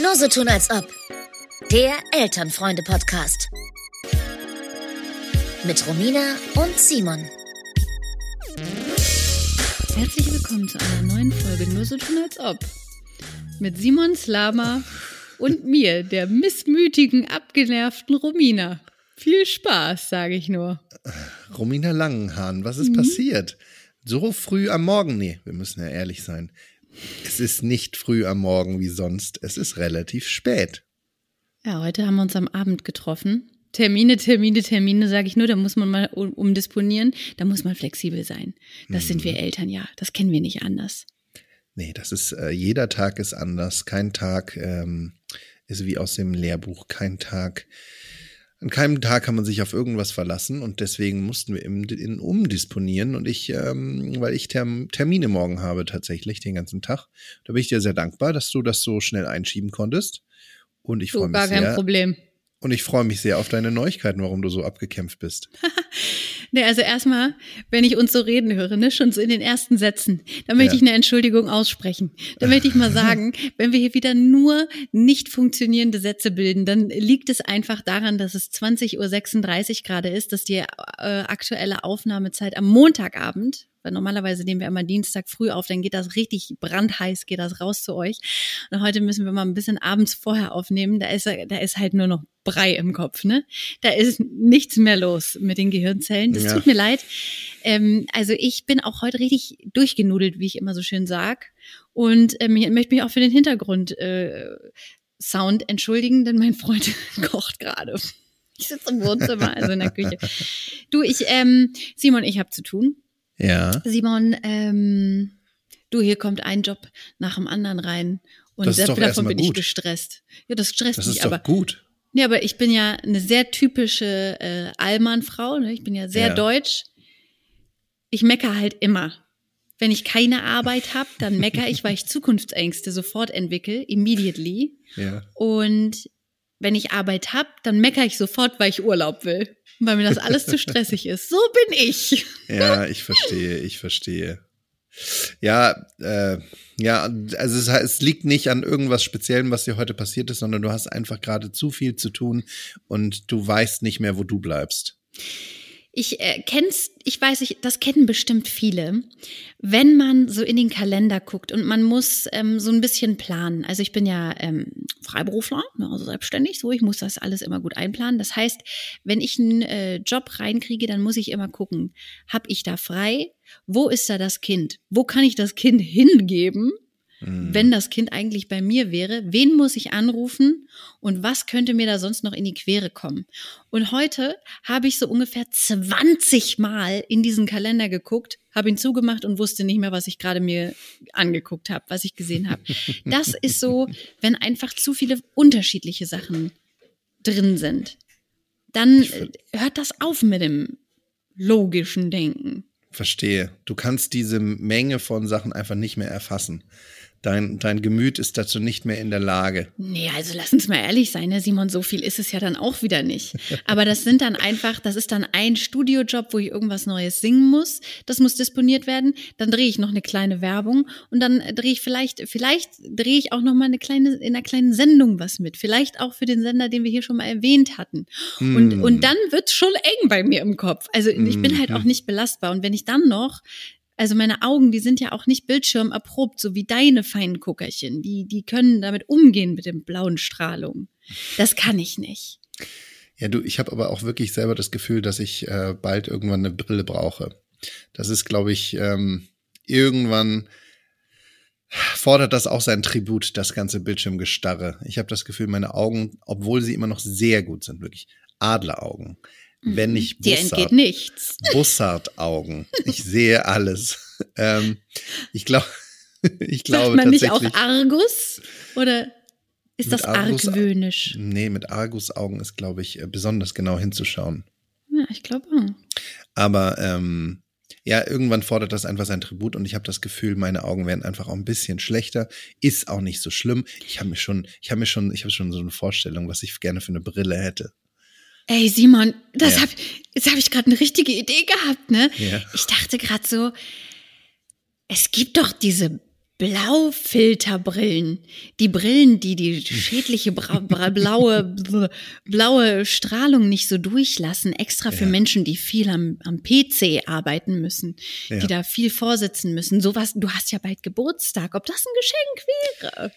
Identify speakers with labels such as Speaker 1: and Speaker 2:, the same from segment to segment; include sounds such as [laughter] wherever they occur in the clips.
Speaker 1: Nur so tun als ob. Der Elternfreunde-Podcast. Mit Romina und Simon.
Speaker 2: Herzlich willkommen zu einer neuen Folge Nur so tun als ob. Mit Simon Slama und mir, der missmütigen, abgenervten Romina. Viel Spaß, sage ich nur.
Speaker 3: Romina Langenhahn, was ist mhm. passiert? So früh am Morgen? Nee, wir müssen ja ehrlich sein. Es ist nicht früh am Morgen wie sonst. Es ist relativ spät.
Speaker 2: Ja, heute haben wir uns am Abend getroffen. Termine, Termine, Termine, sage ich nur, da muss man mal umdisponieren, da muss man flexibel sein. Das mhm. sind wir Eltern, ja. Das kennen wir nicht anders.
Speaker 3: Nee, das ist, äh, jeder Tag ist anders. Kein Tag ähm, ist wie aus dem Lehrbuch. Kein Tag an keinem Tag kann man sich auf irgendwas verlassen und deswegen mussten wir im, in, umdisponieren und ich, ähm, weil ich Term, Termine morgen habe tatsächlich den ganzen Tag. Da bin ich dir sehr dankbar, dass du das so schnell einschieben konntest. Und ich freue mich
Speaker 2: gar
Speaker 3: sehr.
Speaker 2: kein Problem.
Speaker 3: Und ich freue mich sehr auf deine Neuigkeiten, warum du so abgekämpft bist. [laughs]
Speaker 2: ne, also erstmal, wenn ich uns so reden höre, ne, schon so in den ersten Sätzen, da möchte ja. ich eine Entschuldigung aussprechen. Da möchte ich mal [laughs] sagen, wenn wir hier wieder nur nicht funktionierende Sätze bilden, dann liegt es einfach daran, dass es 20.36 Uhr gerade ist, dass die äh, aktuelle Aufnahmezeit am Montagabend weil normalerweise nehmen wir immer Dienstag früh auf, dann geht das richtig brandheiß, geht das raus zu euch. Und heute müssen wir mal ein bisschen abends vorher aufnehmen. Da ist, da ist halt nur noch Brei im Kopf, ne? Da ist nichts mehr los mit den Gehirnzellen. Das ja. tut mir leid. Ähm, also ich bin auch heute richtig durchgenudelt, wie ich immer so schön sag. Und ähm, ich möchte mich auch für den Hintergrund äh, Sound entschuldigen, denn mein Freund [laughs] kocht gerade. Ich sitze im Wohnzimmer, also in der Küche. Du, ich, ähm, Simon, ich habe zu tun.
Speaker 3: Ja.
Speaker 2: Simon, ähm, du, hier kommt ein Job nach dem anderen rein. Und
Speaker 3: das doch
Speaker 2: davon bin
Speaker 3: gut.
Speaker 2: ich gestresst. Ja, das stresst
Speaker 3: das
Speaker 2: mich
Speaker 3: ist doch
Speaker 2: aber.
Speaker 3: gut.
Speaker 2: Nee, aber ich bin ja eine sehr typische äh, Allmann-Frau. Ne? Ich bin ja sehr ja. deutsch. Ich mecker halt immer. Wenn ich keine Arbeit habe, dann mecker ich, weil ich Zukunftsängste sofort entwickle, immediately.
Speaker 3: Ja.
Speaker 2: Und wenn ich Arbeit habe, dann mecker ich sofort, weil ich Urlaub will weil mir das alles zu stressig ist. So bin ich. [laughs]
Speaker 3: Ja, ich verstehe, ich verstehe. Ja, äh, ja, also es, es, liegt nicht an irgendwas Speziellem, was dir heute passiert ist, sondern du hast einfach gerade zu viel zu tun und du weißt nicht mehr, wo du bleibst.
Speaker 2: Ich äh, kenn's, ich weiß, ich, das kennen bestimmt viele. Wenn man so in den Kalender guckt und man muss ähm, so ein bisschen planen. Also ich bin ja ähm, Freiberufler, ne, also selbstständig, so ich muss das alles immer gut einplanen. Das heißt, wenn ich einen äh, Job reinkriege, dann muss ich immer gucken, hab ich da frei? Wo ist da das Kind? Wo kann ich das Kind [laughs] hingeben? Mhm. wenn das Kind eigentlich bei mir wäre, wen muss ich anrufen und was könnte mir da sonst noch in die Quere kommen? Und heute habe ich so ungefähr 20 Mal in diesen Kalender geguckt, habe ihn zugemacht und wusste nicht mehr, was ich gerade mir angeguckt habe, was ich gesehen habe. Das ist so, wenn einfach zu viele unterschiedliche Sachen drin sind. Dann hört das auf mit dem logischen Denken.
Speaker 3: Verstehe. Du kannst diese Menge von Sachen einfach nicht mehr erfassen dein, dein Gemüt ist dazu nicht mehr in der Lage.
Speaker 2: Nee, also lass uns mal ehrlich sein, ne, Simon, so viel ist es ja dann auch wieder nicht. [laughs] Aber das sind dann einfach, das ist dann ein Studiojob, wo ich irgendwas Neues singen muss. Das muss disponiert werden. Dann drehe ich noch eine kleine Werbung und dann drehe ich vielleicht, vielleicht drehe ich auch noch mal eine kleine, in einer kleinen Sendung was mit. Vielleicht auch für den Sender, den wir hier schon mal erwähnt hatten. Mm. Und, hm. und dann wird's schon eng bei mir im Kopf. Also ich bin halt auch hm. nicht belastbar. Und wenn ich dann noch also meine Augen, die sind ja auch nicht bildschirmerprobt, so wie deine feinen Guckerchen. Die, die können damit umgehen mit den blauen Strahlungen. Das kann ich nicht.
Speaker 3: Ja, du, ich habe aber auch wirklich selber das Gefühl, dass ich äh, bald irgendwann eine Brille brauche. Das ist, glaube ich, ähm, irgendwann fordert das auch sein Tribut, das ganze Bildschirmgestarre. Ich habe das Gefühl, meine Augen, obwohl sie immer noch sehr gut sind, wirklich Adleraugen, wenn mhm. nicht
Speaker 2: Bussard. Dir entgeht nichts.
Speaker 3: Bussard-Augen. Ich sehe alles. ähm, ich [laughs] glaube, ich glaube
Speaker 2: Sagt man
Speaker 3: nicht
Speaker 2: auch Argus? Oder ist das Argus, argwöhnisch?
Speaker 3: Nee, mit Argus-Augen ist, glaube ich, äh, besonders genau hinzuschauen.
Speaker 2: Ja, ich glaube auch.
Speaker 3: Aber ähm, ja, irgendwann fordert das einfach sein Tribut und ich habe das Gefühl, meine Augen werden einfach auch ein bisschen schlechter. Ist auch nicht so schlimm. Ich habe mir schon, ich habe mir schon, ich habe schon so eine Vorstellung, was ich gerne für eine Brille hätte.
Speaker 2: Ey, Simon, das ja. hab, jetzt habe ich gerade eine richtige Idee gehabt, ne?
Speaker 3: Ja.
Speaker 2: Ich dachte gerade so, es gibt doch diese Blaufilterbrillen. Die Brillen, die die schädliche bra bra blaue, [laughs] blaue Strahlung nicht so durchlassen, extra für
Speaker 3: Ja.
Speaker 2: Menschen, die viel am, am PC arbeiten müssen,
Speaker 3: Ja.
Speaker 2: die da viel vorsitzen müssen. Sowas, du hast ja bald Geburtstag, ob das ein Geschenk wäre.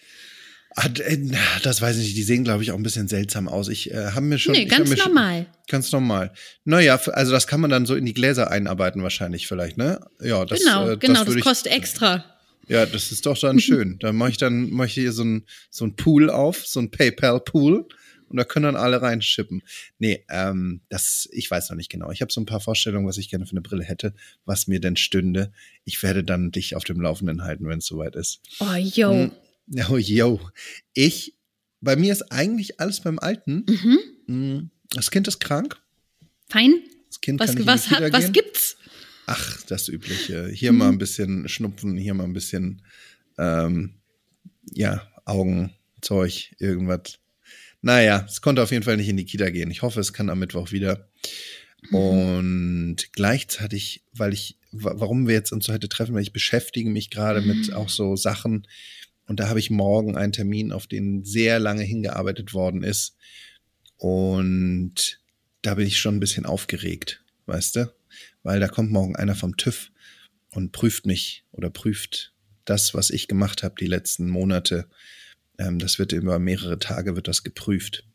Speaker 3: Äh, Das weiß ich nicht. Die sehen, glaube ich, auch ein bisschen seltsam aus. Ich äh, habe mir schon.
Speaker 2: nee, ganz
Speaker 3: mir schon-
Speaker 2: normal.
Speaker 3: Ganz normal. Naja, also das kann man dann so in die Gläser einarbeiten wahrscheinlich vielleicht, ne? Ja, das,
Speaker 2: genau,
Speaker 3: äh,
Speaker 2: genau, das,
Speaker 3: ich,
Speaker 2: kostet extra.
Speaker 3: Ja, das ist doch dann schön. [laughs] Da mache ich dann mache ich hier so ein so ein Pool auf, so ein PayPal Pool und da können dann alle reinschippen. Nee, ähm, das ich weiß noch nicht genau. Ich habe so ein paar Vorstellungen, was ich gerne für eine Brille hätte, was mir denn stünde. Ich werde dann dich auf dem Laufenden halten, wenn es soweit ist.
Speaker 2: Oh, yo.
Speaker 3: Hm. [laughs] Oh, yo. Ich bei mir ist eigentlich alles beim Alten.
Speaker 2: Mhm.
Speaker 3: Hm, Das Kind ist krank.
Speaker 2: Fein.
Speaker 3: Das Kind
Speaker 2: Was,
Speaker 3: kann nicht
Speaker 2: was,
Speaker 3: in die Kita
Speaker 2: was gibt's?
Speaker 3: Ach, das Übliche. Hier mal ein bisschen Schnupfen, hier mal ein bisschen, ähm, ja, Augenzeug, irgendwas. Naja, es konnte auf jeden Fall nicht in die Kita gehen. Ich hoffe, es kann am Mittwoch wieder. Und gleichzeitig, weil ich, wa- warum wir jetzt uns heute treffen, weil ich beschäftige mich gerade mit auch so Sachen. Und da habe ich morgen einen Termin, auf den sehr lange hingearbeitet worden ist. Und da bin ich schon ein bisschen aufgeregt, weißt du? Weil da kommt morgen einer vom TÜV und prüft mich oder prüft das, was ich gemacht habe die letzten Monate. Ähm, das wird über mehrere Tage wird das geprüft.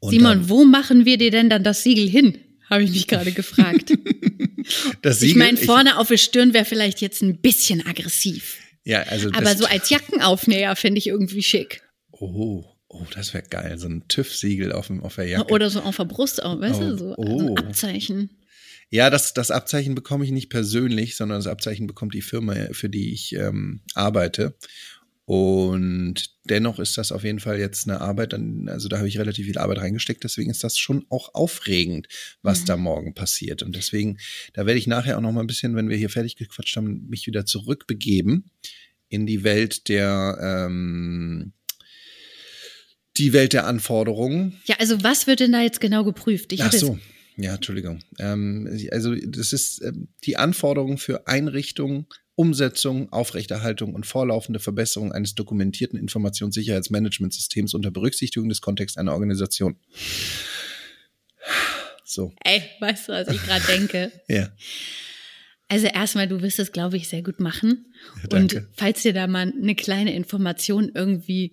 Speaker 3: Und
Speaker 2: Simon,
Speaker 3: dann-
Speaker 2: wo machen wir dir denn dann das Siegel hin? Habe ich mich gerade gefragt. [laughs]
Speaker 3: das
Speaker 2: ich
Speaker 3: Siegel-
Speaker 2: meine, vorne auf der Stirn wäre vielleicht jetzt ein bisschen aggressiv.
Speaker 3: Ja, also
Speaker 2: Aber so als Jackenaufnäher finde ich irgendwie schick.
Speaker 3: oh, oh, das wäre geil, so ein TÜV-Siegel auf, auf der Jacke.
Speaker 2: Oder so auf der Brust auch, weißt
Speaker 3: Oh,
Speaker 2: du, so
Speaker 3: oh.
Speaker 2: ein Abzeichen.
Speaker 3: Ja, das, das Abzeichen bekomme ich nicht persönlich, sondern das Abzeichen bekommt die Firma, für die ich ähm, arbeite. Und dennoch ist das auf jeden Fall jetzt eine Arbeit, also da habe ich relativ viel Arbeit reingesteckt, deswegen ist das schon auch aufregend, was
Speaker 2: Mhm.
Speaker 3: da morgen passiert. Und deswegen, da werde ich nachher auch noch mal ein bisschen, wenn wir hier fertig gequatscht haben, mich wieder zurückbegeben in die Welt der, ähm, die Welt der Anforderungen.
Speaker 2: Ja, also was wird denn da jetzt genau geprüft? Ich
Speaker 3: Ach so, ja, Entschuldigung. Ähm, also das ist ähm, die Anforderung für Einrichtung, Umsetzung, Aufrechterhaltung und vorlaufende Verbesserung eines dokumentierten Informationssicherheitsmanagementsystems unter Berücksichtigung des Kontexts einer Organisation. So,
Speaker 2: Ey, weißt du, was ich gerade denke? [laughs]
Speaker 3: ja.
Speaker 2: Also erstmal, du wirst es, glaube ich, sehr gut machen.
Speaker 3: Ja,
Speaker 2: Und falls dir da mal eine kleine Information irgendwie,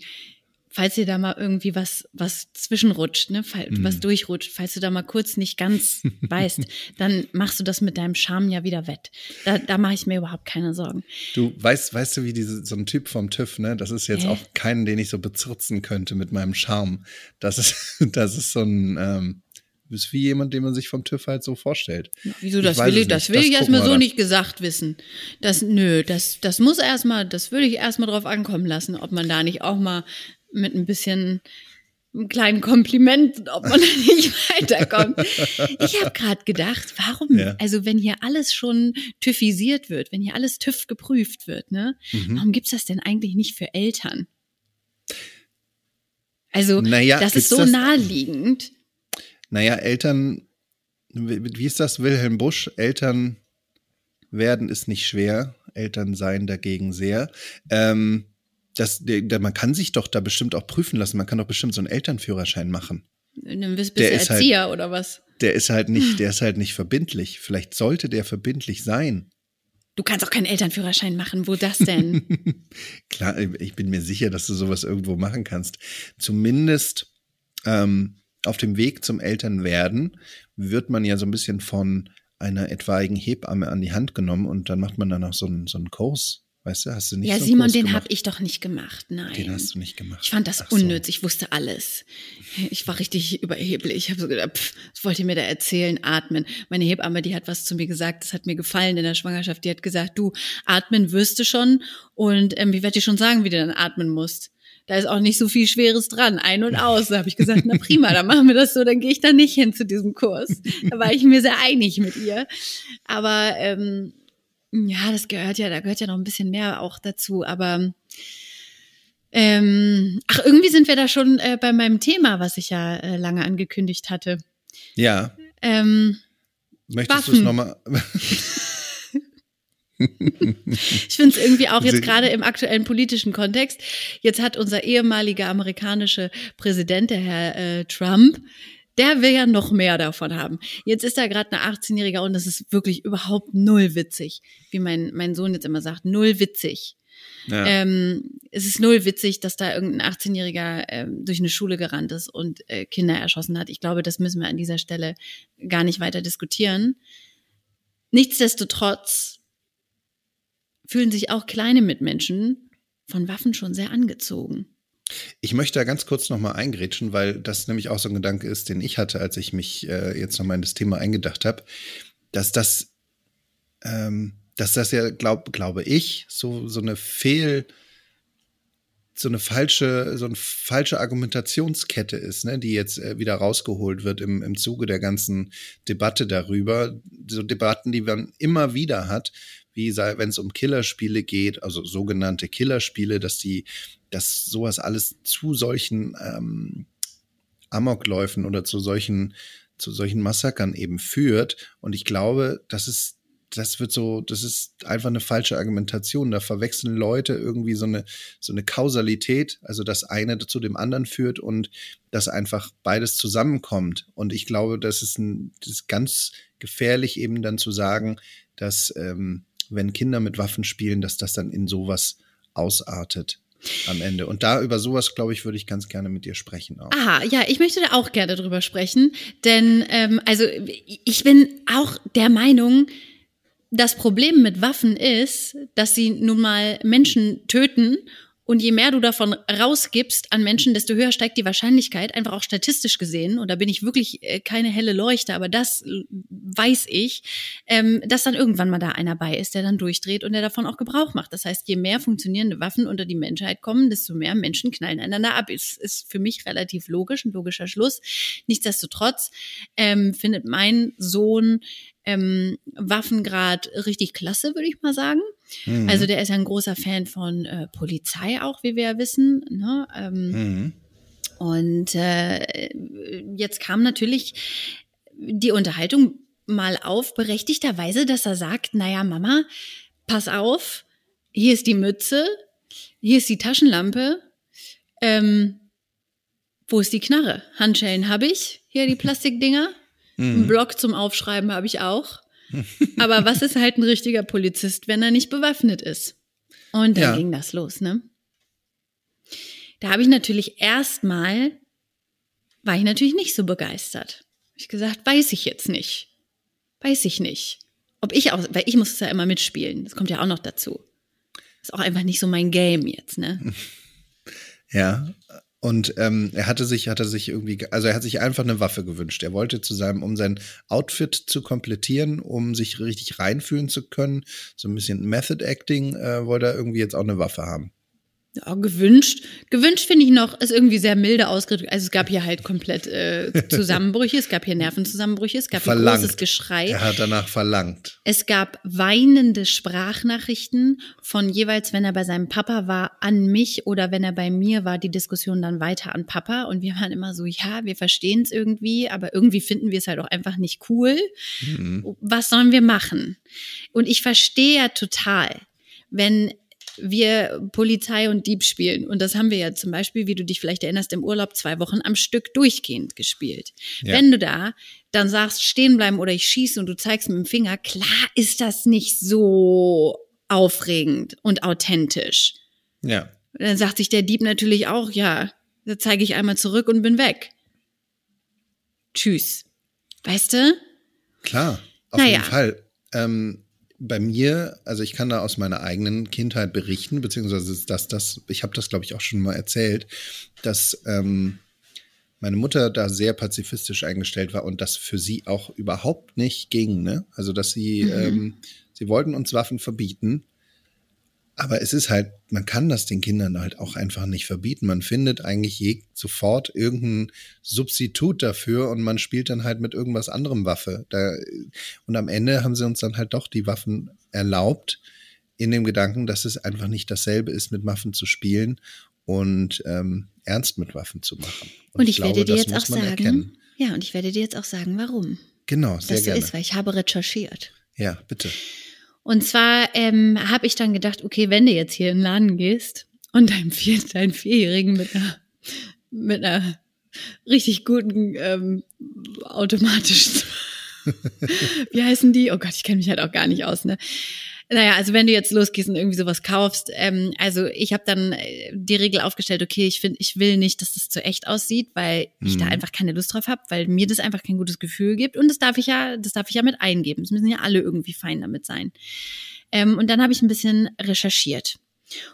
Speaker 2: falls dir da mal irgendwie was, was zwischenrutscht, ne, fall-
Speaker 3: Mhm.
Speaker 2: was durchrutscht, falls du da mal kurz nicht ganz [laughs] weißt, dann machst du das mit deinem Charme ja wieder wett. Da, da mache ich mir überhaupt keine Sorgen.
Speaker 3: Du weißt, weißt du, wie diese, so ein Typ vom TÜV, ne? Das ist jetzt
Speaker 2: Hä?
Speaker 3: auch keinen, den ich so bezirzen könnte mit meinem Charme. Das ist, [laughs] das ist so ein, ähm, ist wie jemand, den man sich vom TÜV halt so vorstellt.
Speaker 2: Wieso,
Speaker 3: Ich
Speaker 2: das will ich, das will ich
Speaker 3: Das
Speaker 2: erstmal
Speaker 3: gucken wir
Speaker 2: so
Speaker 3: dann.
Speaker 2: nicht gesagt wissen. Das, nö, das, das muss erstmal, das würde ich erstmal drauf ankommen lassen, ob man da nicht auch mal mit ein bisschen einem kleinen Kompliment, ob man [laughs] da nicht weiterkommt. Ich habe gerade gedacht, warum,
Speaker 3: Ja.
Speaker 2: also wenn hier alles schon TÜVisiert wird, wenn hier alles TÜV geprüft wird, ne,
Speaker 3: Mhm.
Speaker 2: warum gibt's das denn eigentlich nicht für Eltern? Also,
Speaker 3: Naja,
Speaker 2: das ist so
Speaker 3: das-
Speaker 2: naheliegend.
Speaker 3: Naja, Eltern, wie wie ist das, Wilhelm Busch? Eltern werden ist nicht schwer, Eltern sein dagegen sehr. Ähm, das, der, der, man kann sich doch da bestimmt auch prüfen lassen. Man kann doch bestimmt so einen Elternführerschein machen.
Speaker 2: Dann bist,
Speaker 3: Der
Speaker 2: bist du
Speaker 3: ist halt-
Speaker 2: Erzieher oder was?
Speaker 3: Der ist halt nicht, [laughs] der ist halt nicht verbindlich. Vielleicht sollte der verbindlich sein.
Speaker 2: Du kannst auch keinen Elternführerschein machen. Wo das denn? [laughs]
Speaker 3: Klar, ich bin mir sicher, dass du sowas irgendwo machen kannst. Zumindest ähm, auf dem Weg zum Elternwerden wird man ja so ein bisschen von einer etwaigen Hebamme an die Hand genommen und dann macht man dann noch so einen, so einen Kurs. Weißt du, hast du nicht
Speaker 2: ja,
Speaker 3: so
Speaker 2: Simon, den habe ich doch nicht gemacht. Nein.
Speaker 3: Den hast du nicht gemacht.
Speaker 2: ich fand das
Speaker 3: Ach so.
Speaker 2: unnütz. Ich wusste alles. Ich war richtig überheblich. Ich habe so gedacht, pff, was wollt ihr mir da erzählen? Atmen. Meine Hebamme, die hat was zu mir gesagt. Das hat mir gefallen in der Schwangerschaft. Die hat gesagt, du, atmen wirst du schon. Und ähm, ich werde dir schon sagen, wie du dann atmen musst. Da ist auch nicht so viel Schweres dran, ein und aus. Da habe ich gesagt, na prima, dann machen wir das so, dann gehe ich da nicht hin zu diesem Kurs. Da war ich mir sehr einig mit ihr. Aber ähm, ja, das gehört ja, da gehört ja noch ein bisschen mehr auch dazu. Aber ähm, ach, irgendwie sind wir da schon äh, bei meinem Thema, was ich ja äh, lange angekündigt hatte.
Speaker 3: Ja,
Speaker 2: Ähm,
Speaker 3: möchtest du es nochmal? [laughs]
Speaker 2: ich finde es irgendwie auch jetzt gerade im aktuellen politischen Kontext. Jetzt hat unser ehemaliger amerikanischer Präsident, der Herr äh, Trump, der will ja noch mehr davon haben. Jetzt ist da gerade ein 18-Jähriger und das ist wirklich überhaupt null witzig, wie mein, mein Sohn jetzt immer sagt, null witzig. Ja. Ähm, es ist null witzig, dass da irgendein 18-Jähriger ähm, durch eine Schule gerannt ist und äh, Kinder erschossen hat. Ich glaube, das müssen wir an dieser Stelle gar nicht weiter diskutieren. Nichtsdestotrotz fühlen sich auch kleine Mitmenschen von Waffen schon sehr angezogen.
Speaker 3: Ich möchte da ganz kurz nochmal eingrätschen, weil das nämlich auch so ein Gedanke ist, den ich hatte, als ich mich äh, jetzt nochmal in das Thema eingedacht habe, dass das, ähm, dass das ja, glaub, glaube ich, so, so eine Fehl, so eine falsche, so eine falsche Argumentationskette ist, ne, die jetzt äh, wieder rausgeholt wird im, im Zuge der ganzen Debatte darüber. So Debatten, die man immer wieder hat, wie wenn es um Killerspiele geht, also sogenannte Killerspiele, dass die, dass sowas alles zu solchen ähm, Amokläufen oder zu solchen, zu solchen Massakern eben führt. Und ich glaube, das ist, das wird so, das ist einfach eine falsche Argumentation. Da verwechseln Leute irgendwie so eine, so eine Kausalität, also das eine zu dem anderen führt und dass einfach beides zusammenkommt. Und ich glaube, das ist, ein, das ist ganz gefährlich eben dann zu sagen, dass ähm, wenn Kinder mit Waffen spielen, dass das dann in sowas ausartet am Ende. Und da über sowas, glaube ich, würde ich ganz gerne mit dir sprechen.
Speaker 2: Auch. Aha, ja, ich möchte da auch gerne drüber sprechen, denn ähm, also ich bin auch der Meinung, das Problem mit Waffen ist, dass sie nun mal Menschen töten und je mehr du davon rausgibst an Menschen, desto höher steigt die Wahrscheinlichkeit, einfach auch statistisch gesehen, und da bin ich wirklich äh, keine helle Leuchte, aber das weiß ich, ähm, dass dann irgendwann mal da einer bei ist, der dann durchdreht und der davon auch Gebrauch macht. Das heißt, je mehr funktionierende Waffen unter die Menschheit kommen, desto mehr Menschen knallen einander ab. Ist, ist für mich relativ logisch, ein logischer Schluss. Nichtsdestotrotz ähm, findet mein Sohn ähm, Waffengrad richtig klasse, würde ich mal sagen. Mhm. Also der ist ja ein großer Fan von äh, Polizei auch, wie wir ja wissen. Ne? Ähm, mhm. Und äh, jetzt kam natürlich die Unterhaltung mal auf, berechtigterweise, dass er sagt, naja, Mama, pass auf, hier ist die Mütze, hier ist die Taschenlampe, ähm, wo ist die Knarre? Handschellen habe ich, hier die Plastikdinger. Mhm. Einen Block zum Aufschreiben habe ich auch. Aber was ist halt ein richtiger Polizist, wenn er nicht bewaffnet ist? Und dann ja. ging das los, ne? Da habe ich natürlich erstmal, war ich natürlich nicht so begeistert. Hab ich gesagt, weiß ich jetzt nicht. Weiß ich nicht. Ob ich auch, weil ich muss es ja immer mitspielen. Das kommt ja auch noch dazu. Ist auch einfach nicht so mein Game jetzt, ne? [laughs]
Speaker 3: Ja, und ähm, er hatte sich, hatte sich irgendwie, also er hat sich einfach eine Waffe gewünscht. Er wollte zu seinem, um sein Outfit zu komplettieren, um sich richtig reinfühlen zu können, so ein bisschen Method Acting, äh, wollte er irgendwie jetzt auch eine Waffe haben.
Speaker 2: Ja, gewünscht. Gewünscht finde ich noch, ist irgendwie sehr milde ausgedrückt. Also es gab hier halt komplett äh, Zusammenbrüche, es gab hier Nervenzusammenbrüche, es gab verlangt. hier großes Geschrei.
Speaker 3: Er hat danach verlangt.
Speaker 2: Es gab weinende Sprachnachrichten von jeweils, wenn er bei seinem Papa war, an mich oder wenn er bei mir war, die Diskussion dann weiter an Papa. Und wir waren immer so, ja, wir verstehen es irgendwie, aber irgendwie finden wir es halt auch einfach nicht cool. Mhm. Was sollen wir machen? Und ich verstehe ja total, wenn wir Polizei und Dieb spielen. Und das haben wir ja zum Beispiel, wie du dich vielleicht erinnerst, im Urlaub zwei Wochen am Stück durchgehend gespielt. Ja. Wenn du da dann sagst, stehen bleiben oder ich schieße und du zeigst mit dem Finger, klar ist das nicht so aufregend und authentisch.
Speaker 3: Ja.
Speaker 2: Dann sagt sich der Dieb natürlich auch, ja, da zeige ich einmal zurück und bin weg. Tschüss. Weißt du?
Speaker 3: Klar, auf naja. jeden Fall. Ähm, bei mir, also ich kann da aus meiner eigenen Kindheit berichten, beziehungsweise dass das, ich habe das, glaube ich, auch schon mal erzählt, dass ähm, meine Mutter da sehr pazifistisch eingestellt war und das für sie auch überhaupt nicht ging. Ne? Also dass sie, mhm. ähm, sie wollten uns Waffen verbieten, aber es ist halt, man kann das den Kindern halt auch einfach nicht verbieten. Man findet eigentlich je, sofort irgendein Substitut dafür und man spielt dann halt mit irgendwas anderem Waffe. Da, und am Ende haben sie uns dann halt doch die Waffen erlaubt, in dem Gedanken, dass es einfach nicht dasselbe ist, mit Waffen zu spielen und ähm, ernst mit Waffen zu machen.
Speaker 2: Und, und ich, ich glaube, werde dir jetzt auch sagen, erkennen. ja, und ich werde dir jetzt auch sagen, warum.
Speaker 3: Genau, sehr
Speaker 2: das so
Speaker 3: gerne.
Speaker 2: ist, weil ich habe recherchiert.
Speaker 3: Ja, bitte.
Speaker 2: Und zwar ähm, habe ich dann gedacht, okay, wenn du jetzt hier in den Laden gehst und deinen, Vier [laughs] deinen Vierjährigen mit einer, mit einer richtig guten ähm, automatischen, [laughs] [laughs] wie heißen die? Oh Gott, ich kenne mich halt auch gar nicht aus, ne? Naja, also wenn du jetzt losgehst und irgendwie sowas kaufst, ähm, also ich habe dann äh, die Regel aufgestellt, okay, ich finde, ich will nicht, dass das zu echt aussieht, weil mhm. ich da mhm. einfach keine Lust drauf habe, weil mir das einfach kein gutes Gefühl gibt und das darf ich ja, das darf ich ja mit eingeben. Es müssen ja alle irgendwie fein damit sein. Ähm, und dann habe ich ein bisschen recherchiert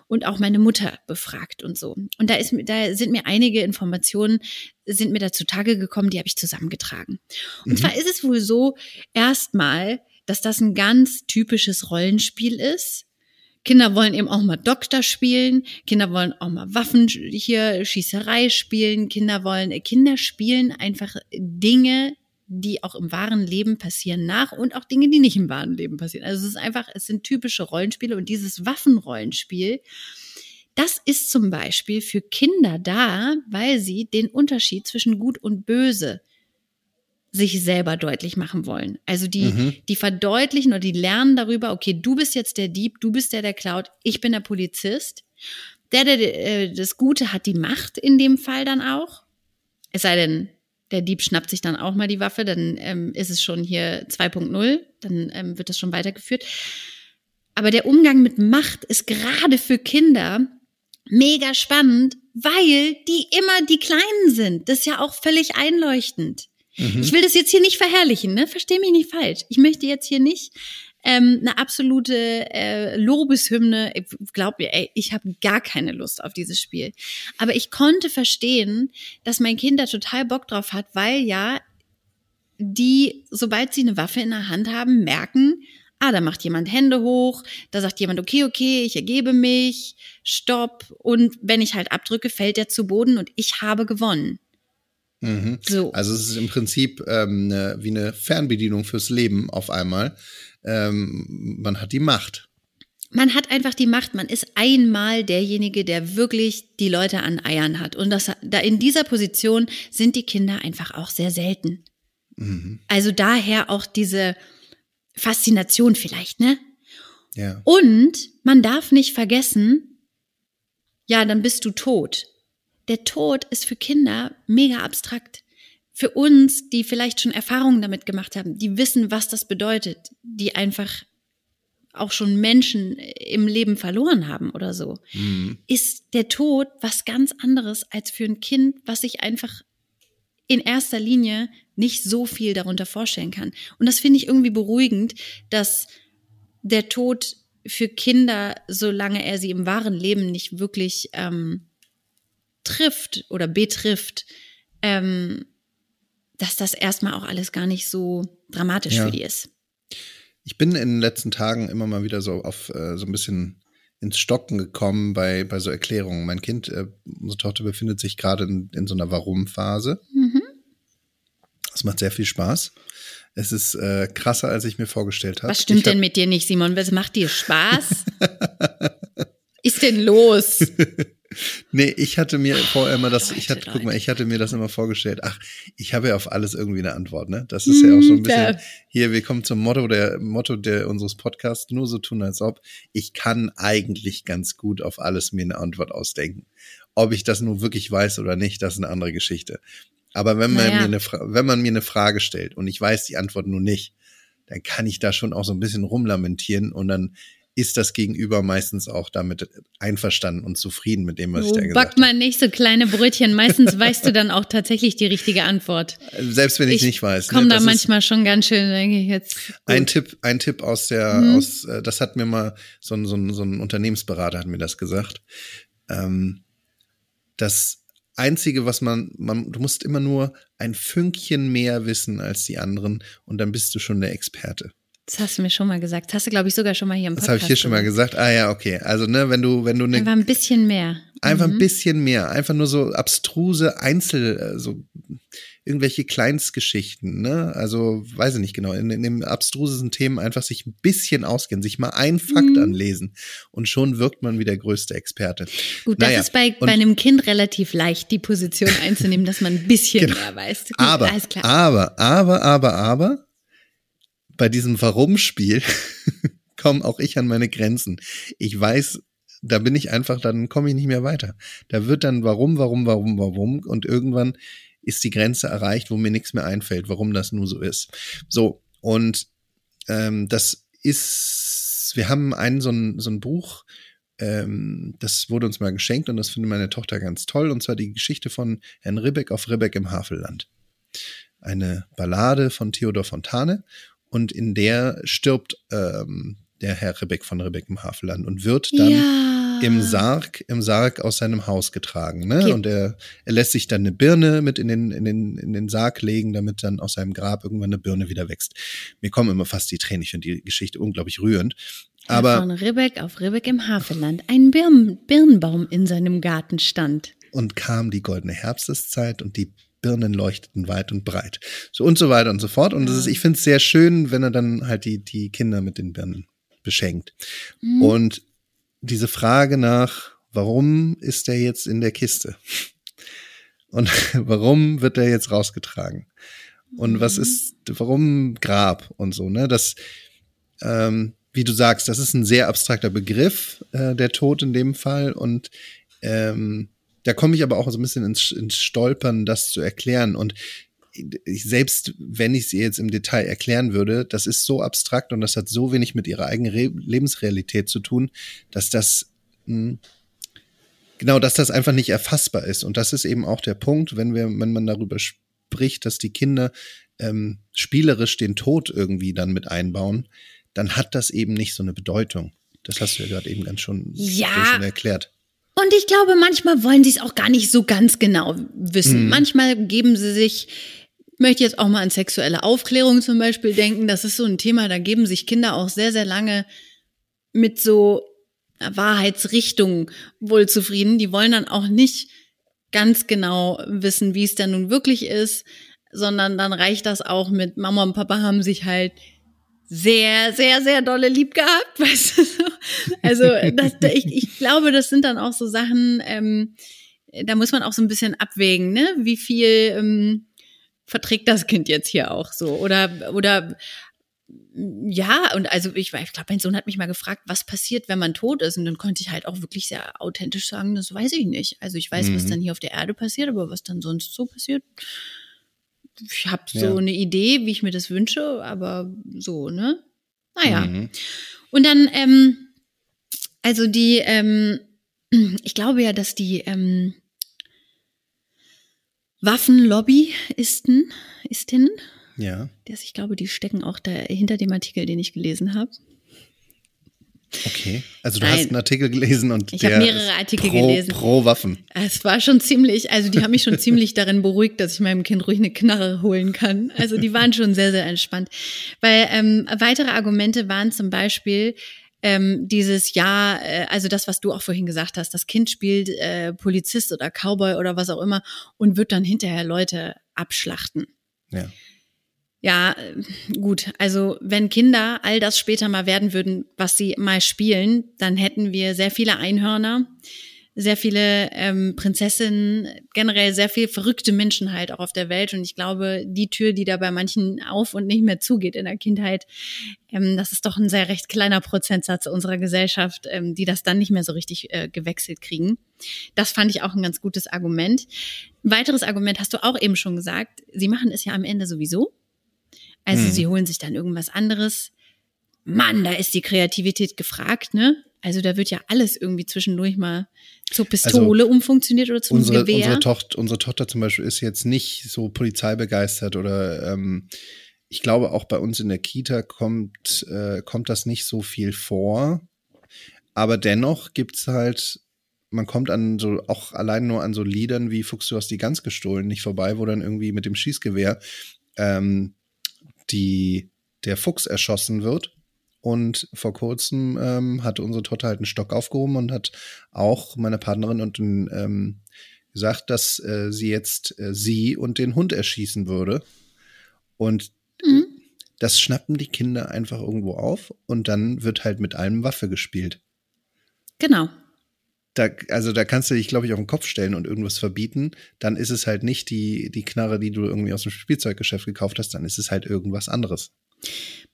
Speaker 2: und auch meine Mutter befragt und so. Und da ist da sind mir einige Informationen sind mir da zutage gekommen, die habe ich zusammengetragen. Und mhm. zwar ist es wohl so, erstmal dass das ein ganz typisches Rollenspiel ist. Kinder wollen eben auch mal Doktor spielen, Kinder wollen auch mal Waffen hier, Schießerei spielen, Kinder wollen, Kinder spielen einfach Dinge, die auch im wahren Leben passieren nach und auch Dinge, die nicht im wahren Leben passieren. Also es ist einfach, es sind typische Rollenspiele und dieses Waffenrollenspiel, das ist zum Beispiel für Kinder da, weil sie den Unterschied zwischen Gut und Böse sich selber deutlich machen wollen. Also die, mhm. die verdeutlichen oder die lernen darüber, okay, du bist jetzt der Dieb, du bist der, der klaut, ich bin der Polizist. Der, der äh, das Gute hat die Macht in dem Fall dann auch. Es sei denn, der Dieb schnappt sich dann auch mal die Waffe, dann ähm, ist es schon hier 2.0, dann ähm, wird das schon weitergeführt. Aber der Umgang mit Macht ist gerade für Kinder mega spannend, weil die immer die Kleinen sind. Das ist ja auch völlig einleuchtend. Mhm. Ich will das jetzt hier nicht verherrlichen, ne? Versteh mich nicht falsch. Ich möchte jetzt hier nicht ähm, eine absolute äh, Lobeshymne. Glaub mir, ey, ich habe gar keine Lust auf dieses Spiel. Aber ich konnte verstehen, dass mein Kind da total Bock drauf hat, weil ja die, sobald sie eine Waffe in der Hand haben, merken, ah, da macht jemand Hände hoch, da sagt jemand, okay, okay, ich ergebe mich, stopp. Und wenn ich halt abdrücke, fällt er zu Boden und ich habe gewonnen.
Speaker 3: Mhm. So. Also es ist im Prinzip ähm, ne, wie eine Fernbedienung fürs Leben auf einmal. Ähm, man hat die Macht.
Speaker 2: Man hat einfach die Macht. Man ist einmal derjenige, der wirklich die Leute an Eiern hat. Und das, da in dieser Position sind die Kinder einfach auch sehr selten. Mhm. Also daher auch diese Faszination vielleicht, ne?
Speaker 3: Ja.
Speaker 2: Und man darf nicht vergessen, ja, dann bist du tot der Tod ist für Kinder mega abstrakt. Für uns, die vielleicht schon Erfahrungen damit gemacht haben, die wissen, was das bedeutet, die einfach auch schon Menschen im Leben verloren haben oder so, mhm. ist der Tod was ganz anderes als für ein Kind, was sich einfach in erster Linie nicht so viel darunter vorstellen kann. Und das finde ich irgendwie beruhigend, dass der Tod für Kinder, solange er sie im wahren Leben nicht wirklich ähm, trifft oder betrifft, ähm, dass das erstmal auch alles gar nicht so dramatisch ja. für die ist.
Speaker 3: Ich bin in den letzten Tagen immer mal wieder so auf äh, so ein bisschen ins Stocken gekommen bei, bei so Erklärungen. Mein Kind, äh, unsere Tochter befindet sich gerade in, in so einer Warum-Phase. Mhm. Das macht sehr viel Spaß. Es ist äh, krasser, als ich mir vorgestellt habe.
Speaker 2: Was stimmt denn mit dir nicht, Simon? Was macht dir Spaß? [laughs] ist denn los? [laughs]
Speaker 3: Nee, ich hatte mir vorher immer das, ich hatte, guck mal, ich hatte mir das immer vorgestellt. Ach, ich habe ja auf alles irgendwie eine Antwort, ne? Das ist ja auch so ein bisschen, hier, wir kommen zum Motto der, Motto der, unseres Podcasts, nur so tun als ob. Ich kann eigentlich ganz gut auf alles mir eine Antwort ausdenken. Ob ich das nun wirklich weiß oder nicht, das ist eine andere Geschichte. Aber wenn man, naja. mir eine, wenn man mir eine Frage stellt und ich weiß die Antwort nun nicht, dann kann ich da schon auch so ein bisschen rumlamentieren und dann ist das Gegenüber meistens auch damit einverstanden und zufrieden mit dem, was ich da gesagt habe. Back
Speaker 2: mal nicht so kleine Brötchen. Meistens weißt du dann auch tatsächlich die richtige Antwort.
Speaker 3: Selbst wenn ich, ich nicht weiß.
Speaker 2: Komm ne? da manchmal schon ganz schön, denke ich jetzt.
Speaker 3: Ein Tipp, ein Tipp aus der, mhm. aus, äh, das hat mir mal so ein, so ein, so ein Unternehmensberater hat mir das gesagt. Ähm, das Einzige, was man, man, du musst immer nur ein Fünkchen mehr wissen als die anderen und dann bist du schon der Experte.
Speaker 2: Das hast du mir schon mal gesagt. Das hast du, glaube ich, sogar schon mal hier im
Speaker 3: Podcast. Das habe ich hier schon mal gesagt. Ah ja, okay. Also, ne, wenn du, wenn du ne,
Speaker 2: Einfach ein bisschen mehr.
Speaker 3: Einfach mhm. ein bisschen mehr. Einfach nur so abstruse Einzel, äh, so irgendwelche Kleinstgeschichten, ne? Also, weiß ich nicht genau, in, in dem abstrusesten Themen einfach sich ein bisschen auskennen, sich mal einen Fakt mhm. anlesen und schon wirkt man wie der größte Experte.
Speaker 2: Gut, naja, das ist bei, bei einem Kind relativ leicht, die Position einzunehmen, dass man ein bisschen [laughs] genau. mehr weiß. Gut,
Speaker 3: aber, aber, aber, aber, aber, bei diesem Warum-Spiel [laughs] komme auch ich an meine Grenzen. Ich weiß, da bin ich einfach, dann komme ich nicht mehr weiter. Da wird dann warum, warum, warum, warum und irgendwann ist die Grenze erreicht, wo mir nichts mehr einfällt, warum das nur so ist. So, und ähm, das ist, wir haben einen so ein, so ein Buch, ähm, das wurde uns mal geschenkt und das findet meine Tochter ganz toll, und zwar die Geschichte von Herrn Ribbeck auf Ribbeck im Havelland. Eine Ballade von Theodor Fontane und in der stirbt ähm, der Herr Ribbeck von Ribbeck im Havelland und wird dann
Speaker 2: ja.
Speaker 3: im Sarg, im Sarg aus seinem Haus getragen. Ne?
Speaker 2: Okay.
Speaker 3: Und er, er lässt sich dann eine Birne mit in den, in, den, in den Sarg legen, damit dann aus seinem Grab irgendwann eine Birne wieder wächst. Mir kommen immer fast die Tränen, ich finde die Geschichte unglaublich rührend.
Speaker 2: Herr
Speaker 3: Aber
Speaker 2: von Ribbeck auf Ribbeck im Havelland ein Birn Birnbaum in seinem Garten stand.
Speaker 3: und kam die goldene Herbsteszeit und die Birnen leuchteten weit und breit. So und so weiter und so fort. Und das ist, ich finde es sehr schön, wenn er dann halt die, die Kinder mit den Birnen beschenkt.
Speaker 2: Mhm.
Speaker 3: Und diese Frage nach, warum ist er jetzt in der Kiste? Und [laughs] warum wird er jetzt rausgetragen? Und was
Speaker 2: Mhm.
Speaker 3: ist, warum Grab und so, ne? Das, ähm, wie du sagst, das ist ein sehr abstrakter Begriff, äh, der Tod in dem Fall. Und ähm, da komme ich aber auch so ein bisschen ins, ins Stolpern, das zu erklären. Und ich, selbst wenn ich sie jetzt im Detail erklären würde, das ist so abstrakt und das hat so wenig mit ihrer eigenen Re Lebensrealität zu tun, dass das mh, genau, dass das einfach nicht erfassbar ist. Und das ist eben auch der Punkt, wenn wir, wenn man darüber spricht, dass die Kinder ähm, spielerisch den Tod irgendwie dann mit einbauen, dann hat das eben nicht so eine Bedeutung. Das hast du ja gerade eben ganz schon,
Speaker 2: Ja.
Speaker 3: schön erklärt.
Speaker 2: Und ich glaube, manchmal wollen sie es auch gar nicht so ganz genau wissen.
Speaker 3: Mhm.
Speaker 2: Manchmal geben sie sich, ich möchte jetzt auch mal an sexuelle Aufklärung zum Beispiel denken, das ist so ein Thema, da geben sich Kinder auch sehr, sehr lange mit so Wahrheitsrichtungen wohl zufrieden. Die wollen dann auch nicht ganz genau wissen, wie es denn nun wirklich ist, sondern dann reicht das auch mit Mama und Papa haben sich halt sehr, sehr, sehr dolle lieb gehabt, [laughs] weißt du so. Also das, ich, ich glaube, das sind dann auch so Sachen, ähm, da muss man auch so ein bisschen abwägen, ne? Wie viel ähm, verträgt das Kind jetzt hier auch so? Oder, oder ja, und also ich, ich glaube, mein Sohn hat mich mal gefragt, was passiert, wenn man tot ist. Und dann konnte ich halt auch wirklich sehr authentisch sagen, das weiß ich nicht. Also ich weiß, was
Speaker 3: Mhm.
Speaker 2: dann hier auf der Erde passiert, aber was dann sonst so passiert, ich habe so
Speaker 3: Ja.
Speaker 2: eine Idee, wie ich mir das wünsche, aber so, ne? Naja.
Speaker 3: Mhm.
Speaker 2: Und dann, ähm, also die, ähm, [clears throat] ich glaube ja, dass die ähm, Waffenlobbyisten, Istinnen,
Speaker 3: Ja,
Speaker 2: das, ich glaube, die stecken auch da hinter dem Artikel, den ich gelesen habe.
Speaker 3: okay. Also du
Speaker 2: Nein.
Speaker 3: hast einen Artikel gelesen und
Speaker 2: Ich habe mehrere Artikel
Speaker 3: pro,
Speaker 2: gelesen.
Speaker 3: Pro Waffen.
Speaker 2: Es war schon ziemlich, also die haben mich schon ziemlich darin beruhigt, dass ich meinem Kind ruhig eine Knarre holen kann. Also die waren schon sehr, sehr entspannt. Weil ähm, weitere Argumente waren zum Beispiel ähm, dieses Ja, äh, also das, was du auch vorhin gesagt hast, das Kind spielt äh, Polizist oder Cowboy oder was auch immer und wird dann hinterher Leute abschlachten.
Speaker 3: Ja.
Speaker 2: Ja, äh, gut. Also wenn Kinder all das später mal werden würden, was sie mal spielen, dann hätten wir sehr viele Einhörner, sehr viele ähm, Prinzessinnen, generell sehr viel verrückte Menschen halt auch auf der Welt. Und ich glaube, die Tür, die da bei manchen auf und nicht mehr zugeht in der Kindheit, ähm, das ist doch ein sehr recht kleiner Prozentsatz unserer Gesellschaft, ähm, die das dann nicht mehr so richtig äh, gewechselt kriegen. Das fand ich auch ein ganz gutes Argument. Ein weiteres Argument hast du auch eben schon gesagt. Sie machen es ja am Ende sowieso. Also
Speaker 3: Mhm.
Speaker 2: sie holen sich dann irgendwas anderes. Mann, da ist die Kreativität gefragt, ne? Also da wird ja alles irgendwie zwischendurch mal zur Pistole umfunktioniert oder zum
Speaker 3: Also Unsere,
Speaker 2: Gewehr.
Speaker 3: unsere, Tochter, unsere Tochter zum Beispiel ist jetzt nicht so polizeibegeistert oder ähm, ich glaube auch bei uns in der Kita kommt, äh, kommt das nicht so viel vor. Aber dennoch gibt's halt, man kommt an so, auch allein nur an so Liedern wie Fuchs, du hast die Gans gestohlen, nicht vorbei, wo dann irgendwie mit dem Schießgewehr ähm, die, der Fuchs erschossen wird. Und vor kurzem ähm, hatte unsere Tochter halt einen Stock aufgehoben und hat auch meine Partnerin und ähm, gesagt, dass äh, sie jetzt äh, sie und den Hund erschießen würde. Und
Speaker 2: Mhm.
Speaker 3: das schnappen die Kinder einfach irgendwo auf und dann wird halt mit allem Waffe gespielt.
Speaker 2: Genau.
Speaker 3: da, also da kannst du dich, glaube ich, auf den Kopf stellen und irgendwas verbieten, dann ist es halt nicht die, die Knarre, die du irgendwie aus dem Spielzeuggeschäft gekauft hast, dann ist es halt irgendwas anderes.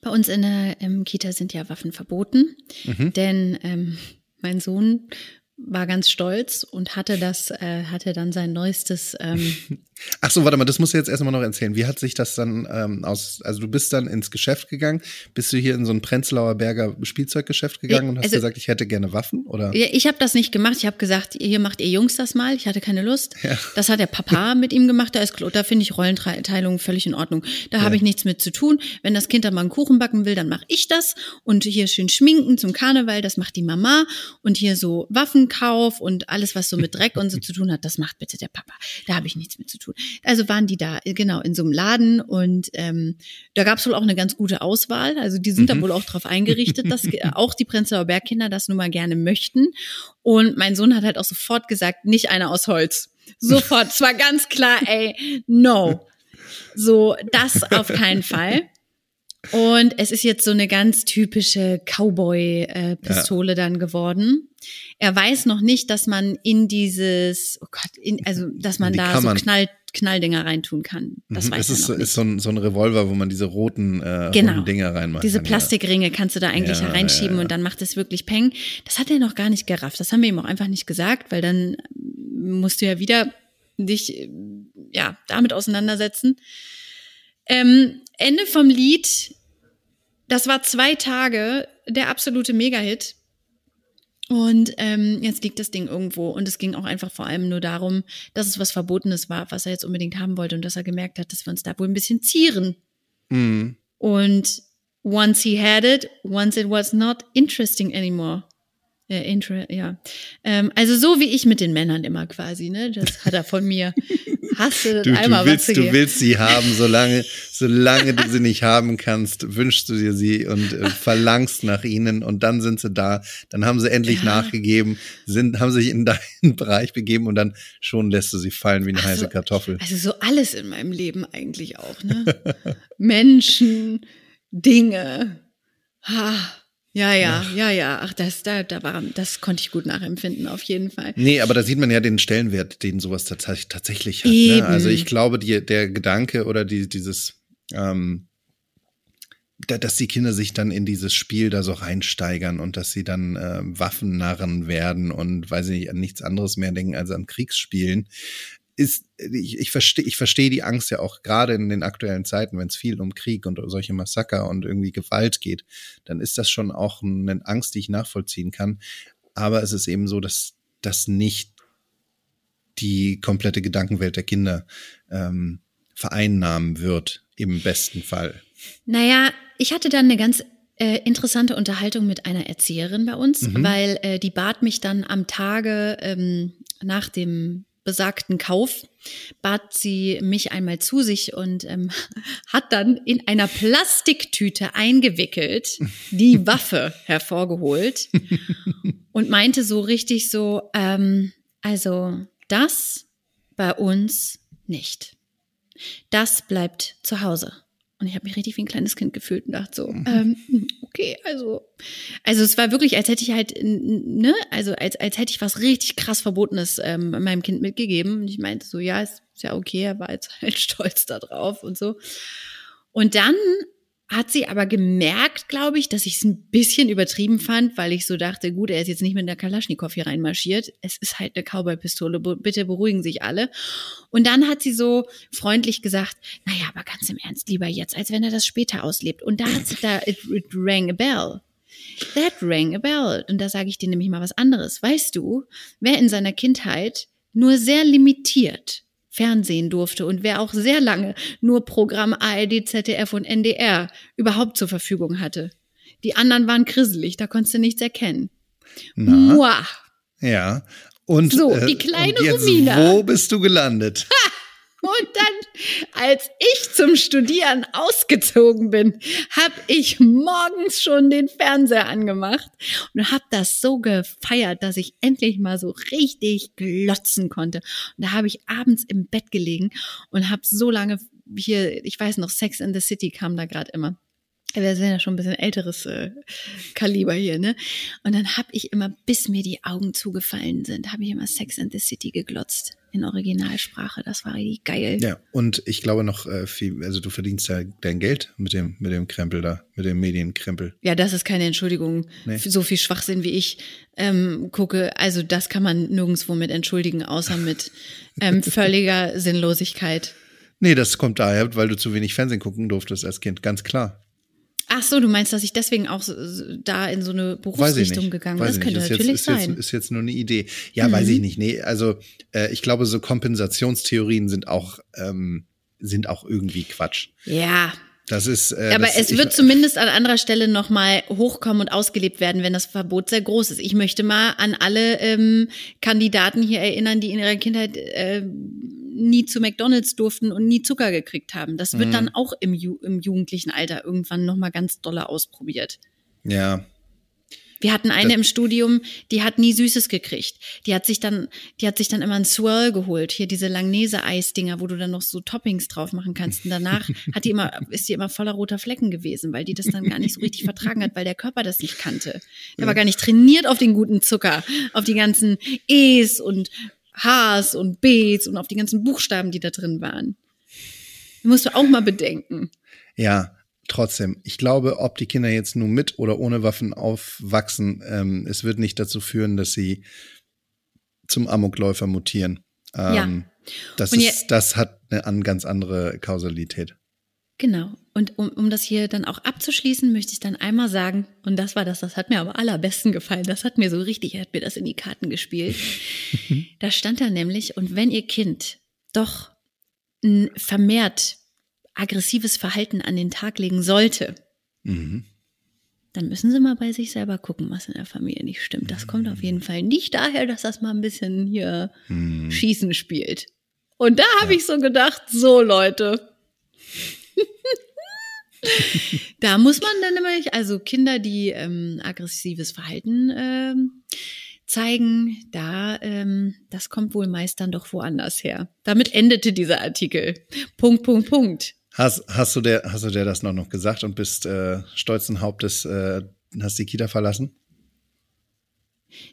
Speaker 2: Bei uns in der ähm, Kita sind ja Waffen verboten, mhm. denn ähm, mein Sohn war ganz stolz und hatte das, äh, hatte dann sein neuestes. Ähm [laughs]
Speaker 3: Ach so, warte mal, das musst du jetzt erstmal noch erzählen. Wie hat sich das dann ähm, aus, also du bist dann ins Geschäft gegangen, bist du hier in so ein Prenzlauer Berger Spielzeuggeschäft gegangen und hast also, gesagt, ich hätte gerne Waffen, oder?
Speaker 2: Ja, ich habe das nicht gemacht. Ich habe gesagt, hier macht ihr Jungs das mal. Ich hatte keine Lust. Ja. Das hat der Papa [laughs] mit ihm gemacht. Da ist da finde ich Rollenteilung völlig in Ordnung. Da ja. habe ich nichts mit zu tun. Wenn das Kind dann mal einen Kuchen backen will, dann mache ich das. Und hier schön schminken zum Karneval, das macht die Mama. Und hier so Waffenkauf und alles, was so mit Dreck und so zu tun hat, das macht bitte der Papa. Da habe ich nichts mit zu tun. Also waren die da, genau, in so einem Laden und ähm, da gab es wohl auch eine ganz gute Auswahl. Also die sind mhm. da wohl auch darauf eingerichtet, dass [laughs] auch die Prenzlauer Bergkinder das nun mal gerne möchten. Und mein Sohn hat halt auch sofort gesagt, nicht einer aus Holz. Sofort. es war ganz klar, ey, no. So, das auf keinen Fall. Und es ist jetzt so eine ganz typische Cowboy-Pistole äh, ja. dann geworden. Er weiß noch nicht, dass man in dieses, oh Gott, in, also dass man da so Knall, Knalldinger reintun kann. Das mhm, weiß
Speaker 3: es ist, ist so ein, so ein Revolver, wo man diese roten, äh,
Speaker 2: genau.
Speaker 3: roten Dinger reinmacht.
Speaker 2: Diese Plastikringe kannst du da eigentlich ja, reinschieben ja, ja. und dann macht es wirklich Peng. Das hat er noch gar nicht gerafft. Das haben wir ihm auch einfach nicht gesagt, weil dann musst du ja wieder dich ja damit auseinandersetzen. Ähm, Ende vom Lied. Das war zwei Tage der absolute Mega-Hit. Und ähm, jetzt liegt das Ding irgendwo. Und es ging auch einfach vor allem nur darum, dass es was Verbotenes war, was er jetzt unbedingt haben wollte und dass er gemerkt hat, dass wir uns da wohl ein bisschen zieren. Mhm. Und once he had it, once it was not interesting anymore. Äh, intra, ja. Ähm, also so wie ich mit den Männern immer quasi, ne? Das hat er von mir. [laughs] Hasse
Speaker 3: du, einmal du willst, was Du willst sie haben, solange, [laughs] solange du sie nicht haben kannst, wünschst du dir sie und äh, verlangst nach ihnen und dann sind sie da. Dann haben sie endlich ja. nachgegeben, sind, haben sich in deinen [laughs] Bereich begeben und dann schon lässt du sie fallen wie eine also, heiße Kartoffel.
Speaker 2: Also so alles in meinem Leben eigentlich auch, ne? Menschen, Dinge. Ha. Ja, ja, ja, ja. Ach, das, da, da war, das konnte ich gut nachempfinden, auf jeden Fall.
Speaker 3: Nee, aber da sieht man ja den Stellenwert, den sowas tatsächlich hat. Ne? Also ich glaube, die, der Gedanke oder die, dieses, ähm, da, dass die Kinder sich dann in dieses Spiel da so reinsteigern und dass sie dann äh, Waffennarren werden und weiß ich nicht, an nichts anderes mehr denken als an Kriegsspielen ist, ich, ich verstehe ich verstehe die Angst ja auch gerade in den aktuellen Zeiten, wenn es viel um Krieg und solche Massaker und irgendwie Gewalt geht, dann ist das schon auch eine Angst, die ich nachvollziehen kann. Aber es ist eben so, dass das nicht die komplette Gedankenwelt der Kinder ähm, vereinnahmen wird, im besten Fall.
Speaker 2: Naja, ich hatte dann eine ganz äh, interessante Unterhaltung mit einer Erzieherin bei uns, mhm. weil äh, die bat mich dann am Tage ähm, nach dem besagten Kauf bat sie mich einmal zu sich und ähm, [laughs] hat dann in einer Plastiktüte eingewickelt die [laughs] Waffe hervorgeholt und meinte so richtig so, ähm, also das bei uns nicht. Das bleibt zu Hause. Und ich habe mich richtig wie ein kleines Kind gefühlt und dachte so, mhm. ähm, okay, also, also es war wirklich, als hätte ich halt, ne, also als, als hätte ich was richtig krass Verbotenes ähm, meinem Kind mitgegeben. Und ich meinte so, ja, ist, ist ja okay, er war jetzt [laughs] halt stolz da drauf und so. Und dann hat sie aber gemerkt, glaube ich, dass ich es ein bisschen übertrieben fand, weil ich so dachte, gut, er ist jetzt nicht mit der Kalaschnikow hier reinmarschiert. Es ist halt eine Cowboy-Pistole. Bitte beruhigen sich alle. Und dann hat sie so freundlich gesagt, naja, aber ganz im Ernst, lieber jetzt, als wenn er das später auslebt. Und da hat sie da, it, it rang a bell. That rang a bell. Und da sage ich dir nämlich mal was anderes. Weißt du, wer in seiner Kindheit nur sehr limitiert Fernsehen durfte und wer auch sehr lange nur Programm ARD, ZDF und NDR überhaupt zur Verfügung hatte. Die anderen waren krisselig, da konntest du nichts erkennen.
Speaker 3: Na, Mua. Ja. Und,
Speaker 2: so, die äh, kleine
Speaker 3: und jetzt,
Speaker 2: Romina.
Speaker 3: Wo bist du gelandet? [laughs]
Speaker 2: Und dann, als ich zum Studieren ausgezogen bin, habe ich morgens schon den Fernseher angemacht und habe das so gefeiert, dass ich endlich mal so richtig glotzen konnte. Und da habe ich abends im Bett gelegen und habe so lange hier, ich weiß noch, Sex in the City kam da gerade immer. Wir sind ja schon ein bisschen älteres äh, Kaliber hier, ne? Und dann habe ich immer, bis mir die Augen zugefallen sind, habe ich immer Sex and the City geglotzt in Originalsprache. Das war richtig geil.
Speaker 3: Ja, und ich glaube noch äh, viel, also du verdienst ja dein Geld mit dem, mit dem Krempel da, mit dem Medienkrempel.
Speaker 2: Ja, das ist keine Entschuldigung
Speaker 3: Nee.
Speaker 2: so viel Schwachsinn, wie ich ähm, gucke. Also das kann man nirgendwo mit entschuldigen, außer mit ähm, [laughs] völliger Sinnlosigkeit.
Speaker 3: Nee, das kommt daher, weil du zu wenig Fernsehen gucken durftest als Kind, ganz klar.
Speaker 2: Ach so, du meinst, dass ich deswegen auch da in so eine
Speaker 3: ich
Speaker 2: Berufsrichtung gegangen bin? Das
Speaker 3: ich
Speaker 2: könnte natürlich
Speaker 3: jetzt, ist
Speaker 2: sein. Mhm.
Speaker 3: Jetzt, ist jetzt nur eine Idee. Ja, weiß ich nicht. Nee, also äh, ich glaube, so Kompensationstheorien sind auch, ähm, sind auch irgendwie Quatsch.
Speaker 2: ja,
Speaker 3: Das ist. Äh,
Speaker 2: aber
Speaker 3: das,
Speaker 2: es
Speaker 3: ich-
Speaker 2: wird zumindest an anderer Stelle nochmal hochkommen und ausgelebt werden, wenn das Verbot sehr groß ist. Ich möchte mal an alle ähm, Kandidaten hier erinnern, die in ihrer Kindheit äh, nie zu McDonalds durften und nie Zucker gekriegt haben. Das
Speaker 3: Mhm.
Speaker 2: wird dann auch im, Ju im jugendlichen Alter irgendwann nochmal ganz dolle ausprobiert.
Speaker 3: Ja,
Speaker 2: Wir hatten eine im Studium, die hat nie Süßes gekriegt. Die hat sich dann, die hat sich dann immer ein Swirl geholt. Hier diese Langnese-Eisdinger, wo du dann noch so Toppings drauf machen kannst. Und danach [laughs] hat die immer, ist die immer voller roter Flecken gewesen, weil die das dann gar nicht so richtig vertragen hat, weil der Körper das nicht kannte. Der war gar nicht trainiert auf den guten Zucker, auf die ganzen E's und H's und B's und auf die ganzen Buchstaben, die da drin waren. Musst du auch mal bedenken.
Speaker 3: ja. Trotzdem, ich glaube, ob die Kinder jetzt nur mit oder ohne Waffen aufwachsen, ähm, es wird nicht dazu führen, dass sie zum Amokläufer mutieren. Ähm,
Speaker 2: Ja.
Speaker 3: Das, ist, das hat eine an ganz andere Kausalität.
Speaker 2: Genau. Und um, um das hier dann auch abzuschließen, möchte ich dann einmal sagen, und das war das, das hat mir am allerbesten gefallen, das hat mir so richtig, hat mir das in die Karten gespielt. [laughs] da stand da nämlich, und wenn ihr Kind doch ein vermehrt aggressives Verhalten an den Tag legen sollte,
Speaker 3: Mhm.
Speaker 2: dann müssen sie mal bei sich selber gucken, was in der Familie nicht stimmt. Das kommt auf jeden Fall nicht daher, dass das mal ein bisschen hier
Speaker 3: Mhm.
Speaker 2: Schießen spielt. Und da habe ich so gedacht, so Leute. [laughs] da muss man dann nämlich, also Kinder, die ähm, aggressives Verhalten ähm, zeigen, da, ähm, das kommt wohl meist dann doch woanders her. Damit endete dieser Artikel. Punkt, Punkt, Punkt.
Speaker 3: Hast, hast, du der, hast du der das noch, noch gesagt und bist äh, stolzen Hauptes, äh, hast die Kita verlassen?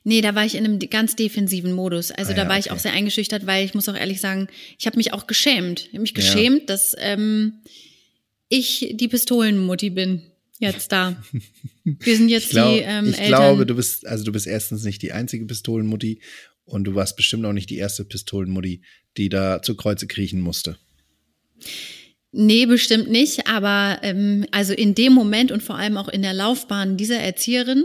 Speaker 2: Nee, da war ich in einem ganz defensiven Modus. Also
Speaker 3: Ah
Speaker 2: da
Speaker 3: ja,
Speaker 2: war ich
Speaker 3: okay.
Speaker 2: auch sehr eingeschüchtert, weil ich muss auch ehrlich sagen, ich habe mich auch geschämt. Ich habe mich
Speaker 3: Ja.
Speaker 2: geschämt, dass ähm, ich die Pistolenmutti bin. Jetzt da. Wir sind jetzt
Speaker 3: Ich, glaub,
Speaker 2: die ähm,
Speaker 3: ich
Speaker 2: Eltern.
Speaker 3: glaube, du bist, also du bist erstens nicht die einzige Pistolenmutti und du warst bestimmt auch nicht die erste Pistolenmutti, die da zu Kreuze kriechen musste.
Speaker 2: Nee, bestimmt nicht. Aber ähm, also in dem Moment und vor allem auch in der Laufbahn dieser Erzieherin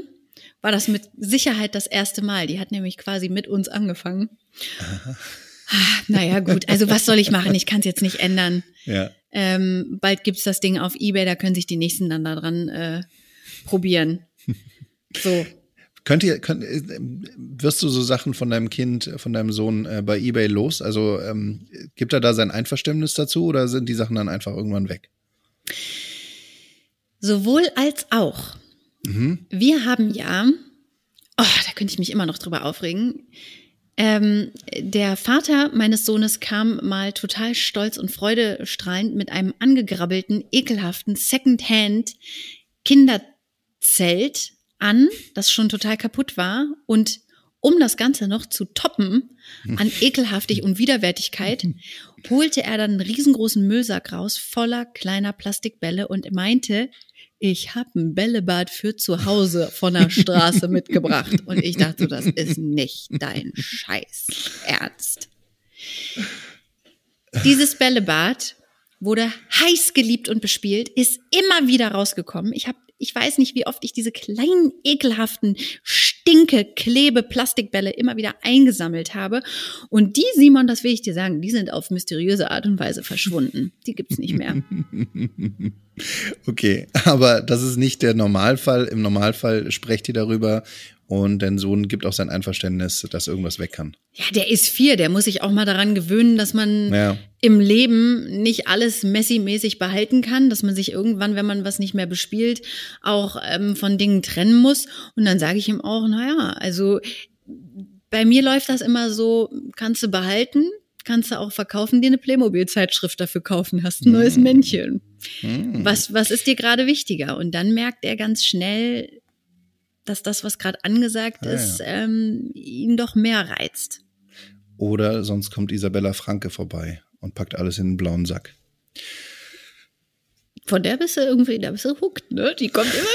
Speaker 2: war das mit Sicherheit das erste Mal. Die hat nämlich quasi mit uns angefangen. Ah, Naja, gut. Also was soll ich machen? Ich kann es jetzt nicht ändern.
Speaker 3: Ja.
Speaker 2: Ähm, bald gibt's das Ding auf Ebay, da können sich die nächsten dann daran äh, probieren. [laughs] So.
Speaker 3: Könnt ihr, könnt, äh, wirst du so Sachen von deinem Kind, von deinem Sohn äh, bei eBay los? Also ähm, gibt er da sein Einverständnis dazu oder sind die Sachen dann einfach irgendwann weg?
Speaker 2: Sowohl als auch.
Speaker 3: Mhm.
Speaker 2: Wir haben ja, oh, da könnte ich mich immer noch drüber aufregen. Ähm, der Vater meines Sohnes kam mal total stolz und freudestrahlend mit einem angegrabbelten, ekelhaften Secondhand Kinderzelt an, das schon total kaputt war und um das Ganze noch zu toppen an [laughs] Ekelhaftig und Widerwärtigkeit, holte er dann einen riesengroßen Müllsack raus voller kleiner Plastikbälle und meinte, ich habe ein Bällebad für zu Hause von der Straße [laughs] mitgebracht. Und ich dachte, das ist nicht dein Scheiß Ernst. Dieses Bällebad wurde heiß geliebt und bespielt, ist immer wieder rausgekommen. Ich habe, ich weiß nicht, wie oft ich diese kleinen, ekelhaften, stinke, klebe Plastikbälle immer wieder eingesammelt habe. Und die, Simon, das will ich dir sagen, die sind auf mysteriöse Art und Weise verschwunden. Die gibt's nicht mehr. [laughs]
Speaker 3: Okay, aber das ist nicht der Normalfall. Im Normalfall sprecht ihr darüber und dein Sohn gibt auch sein Einverständnis, dass irgendwas weg kann.
Speaker 2: Ja, der ist vier, der muss sich auch mal daran gewöhnen, dass man
Speaker 3: Ja.
Speaker 2: im Leben nicht alles Messi-mäßig behalten kann, dass man sich irgendwann, wenn man was nicht mehr bespielt, auch ähm, von Dingen trennen muss. Und dann sage ich ihm auch, naja, also bei mir läuft das immer so, kannst du behalten, kannst du auch verkaufen, dir eine Playmobil-Zeitschrift dafür kaufen, hast ein neues Männchen.
Speaker 3: Hm.
Speaker 2: Was, was ist dir gerade wichtiger? Und dann merkt er ganz schnell, dass das, was gerade angesagt
Speaker 3: Ah, ja.
Speaker 2: ist, ähm, ihn doch mehr reizt.
Speaker 3: Oder sonst kommt Isabella Franke vorbei und packt alles in einen blauen Sack.
Speaker 2: Von der bist du irgendwie, da bist du hooked, ne? Die kommt immer wieder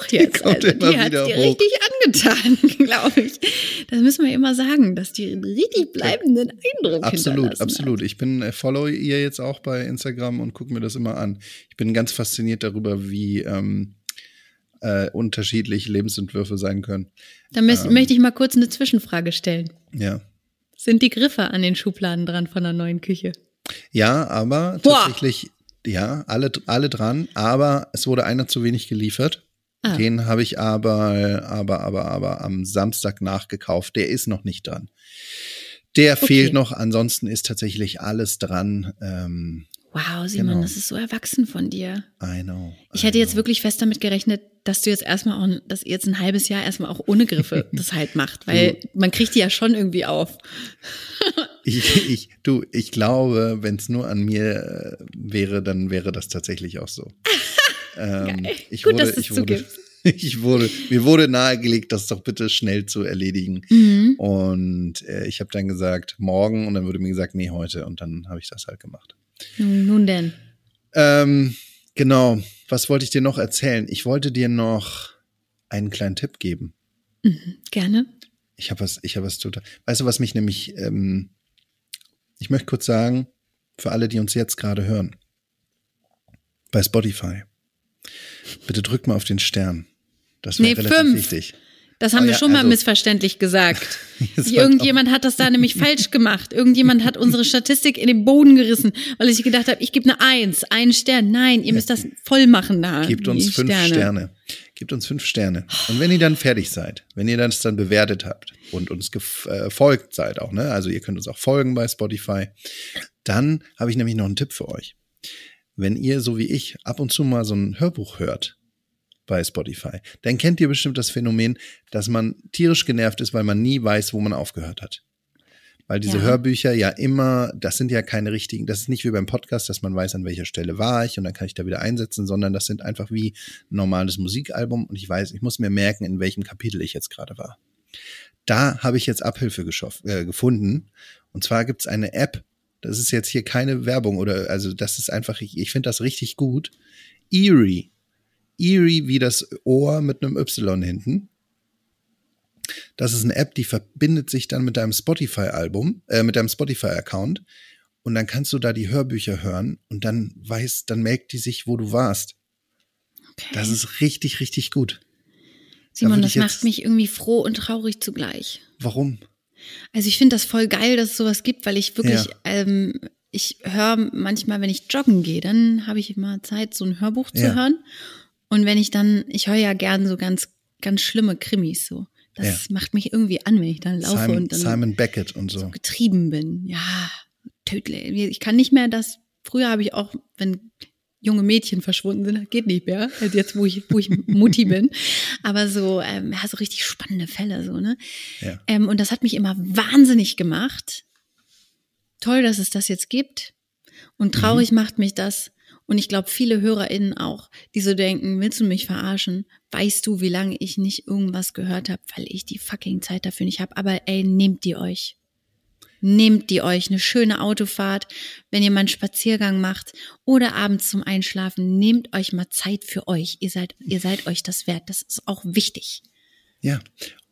Speaker 2: hoch jetzt.
Speaker 3: kommt
Speaker 2: also, die hat dir
Speaker 3: hoch.
Speaker 2: richtig angetan, [laughs] glaube ich. Das müssen wir immer sagen, dass die einen richtig bleibenden Eindruck
Speaker 3: Absolut, absolut. Ich bin äh, follow ihr jetzt auch bei Instagram und gucke mir das immer an. Ich bin ganz fasziniert darüber, wie ähm, äh, unterschiedlich Lebensentwürfe sein können.
Speaker 2: Da
Speaker 3: Ähm.
Speaker 2: möchte ich mal kurz eine Zwischenfrage stellen.
Speaker 3: Ja.
Speaker 2: Sind die Griffe an den Schubladen dran von der neuen Küche?
Speaker 3: Ja, aber
Speaker 2: Boah.
Speaker 3: tatsächlich, ja, alle, alle dran, aber es wurde einer zu wenig geliefert.
Speaker 2: Ah.
Speaker 3: Den habe ich aber, aber, aber, aber am Samstag nachgekauft. Der ist noch nicht dran. Der
Speaker 2: Okay.
Speaker 3: fehlt noch, ansonsten ist tatsächlich alles dran. Ähm,
Speaker 2: Wow, Simon,
Speaker 3: Genau.
Speaker 2: das ist so erwachsen von dir.
Speaker 3: I know.
Speaker 2: Ich
Speaker 3: I
Speaker 2: hätte jetzt
Speaker 3: know.
Speaker 2: wirklich fest damit gerechnet, dass du jetzt erstmal auch, dass ihr jetzt ein halbes Jahr erstmal auch ohne Griffe [laughs] das halt macht, weil man kriegt die ja schon irgendwie auf. [laughs]
Speaker 3: Ich, ich, du, ich glaube, wenn es nur an mir äh, wäre, dann wäre das tatsächlich auch so. [laughs] ähm, ich
Speaker 2: Gut,
Speaker 3: wurde,
Speaker 2: dass
Speaker 3: ich wurde, ich wurde, mir wurde nahegelegt, das doch bitte schnell zu erledigen.
Speaker 2: Mhm.
Speaker 3: Und äh, ich habe dann gesagt, morgen, und dann wurde mir gesagt, nee, heute. Und dann habe ich das halt gemacht.
Speaker 2: Nun, denn.
Speaker 3: Ähm, genau. Was wollte ich dir noch erzählen? Ich wollte dir noch einen kleinen Tipp geben.
Speaker 2: Gerne.
Speaker 3: Ich habe was, ich habe was total. Weißt du, was mich nämlich, ähm, ich möchte kurz sagen, für alle, die uns jetzt gerade hören, bei Spotify, bitte drückt mal auf den Stern. Das wäre
Speaker 2: Nee,
Speaker 3: relativ
Speaker 2: fünf.
Speaker 3: wichtig.
Speaker 2: Das haben
Speaker 3: Oh
Speaker 2: wir
Speaker 3: ja,
Speaker 2: schon mal
Speaker 3: also-
Speaker 2: missverständlich gesagt. [laughs] Irgendjemand hat das da nämlich [laughs] falsch gemacht. Irgendjemand hat unsere Statistik in den Boden gerissen, weil ich gedacht habe, ich gebe eine Eins, einen Stern. Nein, ihr müsst das voll machen da.
Speaker 3: Gebt uns fünf Sterne. Gebt uns fünf Sterne. Und wenn ihr dann fertig seid, wenn ihr das dann bewertet habt und uns gef- äh, seid auch, ne? Also ihr könnt uns auch folgen bei Spotify, dann habe ich nämlich noch einen Tipp für euch. Wenn ihr, so wie ich, ab und zu mal so ein Hörbuch hört bei Spotify, dann kennt ihr bestimmt das Phänomen, dass man tierisch genervt ist, weil man nie weiß, wo man aufgehört hat. Weil diese
Speaker 2: Ja.
Speaker 3: Hörbücher ja immer, das sind ja keine richtigen, das ist nicht wie beim Podcast, dass man weiß, an welcher Stelle war ich und dann kann ich da wieder einsetzen, sondern das sind einfach wie ein normales Musikalbum und ich weiß, ich muss mir merken, in welchem Kapitel ich jetzt gerade war. Da habe ich jetzt Abhilfe äh, gefunden. Und zwar gibt es eine App, das ist jetzt hier keine Werbung oder, also das ist einfach, ich, ich finde das richtig gut. Eerie. Eerie wie das Ohr mit einem Y hinten. Das ist eine App, die verbindet sich dann mit deinem Spotify-Album, äh, mit deinem Spotify-Account. Und dann kannst du da die Hörbücher hören und dann weiß, dann merkt die sich, wo du warst.
Speaker 2: Okay.
Speaker 3: Das ist richtig, richtig gut.
Speaker 2: Simon,
Speaker 3: würd
Speaker 2: das macht mich irgendwie froh und traurig zugleich.
Speaker 3: Warum?
Speaker 2: Also ich finde das voll geil, dass es sowas gibt, weil ich wirklich,
Speaker 3: Ja.
Speaker 2: ähm, ich höre manchmal, wenn ich joggen gehe, dann habe ich immer Zeit, so ein Hörbuch zu
Speaker 3: Ja.
Speaker 2: hören. Und wenn ich dann, ich höre ja gern so ganz, ganz schlimme Krimis so. Das
Speaker 3: Ja.
Speaker 2: macht mich irgendwie an, wenn ich dann laufe
Speaker 3: Simon,
Speaker 2: und dann
Speaker 3: Simon Beckett und so.
Speaker 2: so getrieben bin. Ja, tödlich. Ich kann nicht mehr das, früher habe ich auch, wenn junge Mädchen verschwunden sind, geht nicht mehr, also jetzt, wo ich, wo ich [laughs] Mutti bin. Aber so, ähm, ja, so richtig spannende Fälle, so, ne?
Speaker 3: Ja.
Speaker 2: Ähm, und das hat mich immer wahnsinnig gemacht. Toll, dass es das jetzt gibt. Und traurig
Speaker 3: Mhm.
Speaker 2: macht mich das. Und ich glaube, viele HörerInnen auch, die so denken, willst du mich verarschen? Weißt du, wie lange ich nicht irgendwas gehört habe, weil ich die fucking Zeit dafür nicht habe. Aber ey, nehmt die euch. Nehmt die euch eine schöne Autofahrt, wenn ihr mal einen Spaziergang macht oder abends zum Einschlafen. Nehmt euch mal Zeit für euch. Ihr seid, ihr seid euch das wert. Das ist auch wichtig.
Speaker 3: Ja.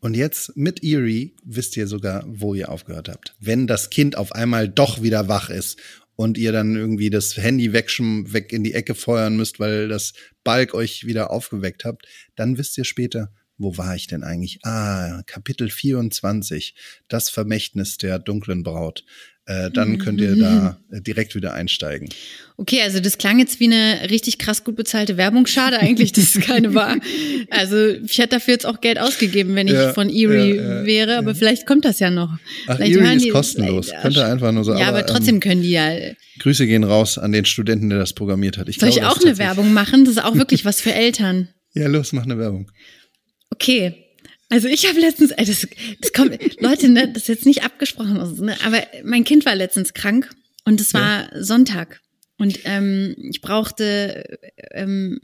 Speaker 3: Und jetzt mit Eerie wisst ihr sogar, wo ihr aufgehört habt. Wenn das Kind auf einmal doch wieder wach ist und ihr dann irgendwie das Handy weg, weg in die Ecke feuern müsst, weil das Balk euch wieder aufgeweckt habt, dann wisst ihr später, wo war ich denn eigentlich? Ah, Kapitel 24, das Vermächtnis der dunklen Braut. Äh, dann könnt ihr da äh, direkt wieder einsteigen.
Speaker 2: Okay, also das klang jetzt wie eine richtig krass gut bezahlte Werbung. Schade eigentlich, dass es keine war. Also ich hätte dafür jetzt auch Geld ausgegeben, wenn ich
Speaker 3: Ja,
Speaker 2: von Erie
Speaker 3: ja, ja,
Speaker 2: wäre, aber vielleicht kommt das ja noch.
Speaker 3: Ach,
Speaker 2: vielleicht hören
Speaker 3: ist kostenlos. Könnte einfach nur so.
Speaker 2: Ja, aber,
Speaker 3: ähm,
Speaker 2: trotzdem können die ja.
Speaker 3: Grüße gehen raus an den Studenten, der das programmiert hat. Ich
Speaker 2: Soll ich
Speaker 3: glaube, das
Speaker 2: auch eine Werbung machen? Das ist auch wirklich was für Eltern. [laughs]
Speaker 3: Ja, los, mach eine Werbung.
Speaker 2: Okay. Also ich habe letztens, das, das kommt, [laughs] Leute, ne, das ist jetzt nicht abgesprochen, also, ne, aber mein Kind war letztens krank und es war ja. Sonntag und ähm, ich brauchte ähm,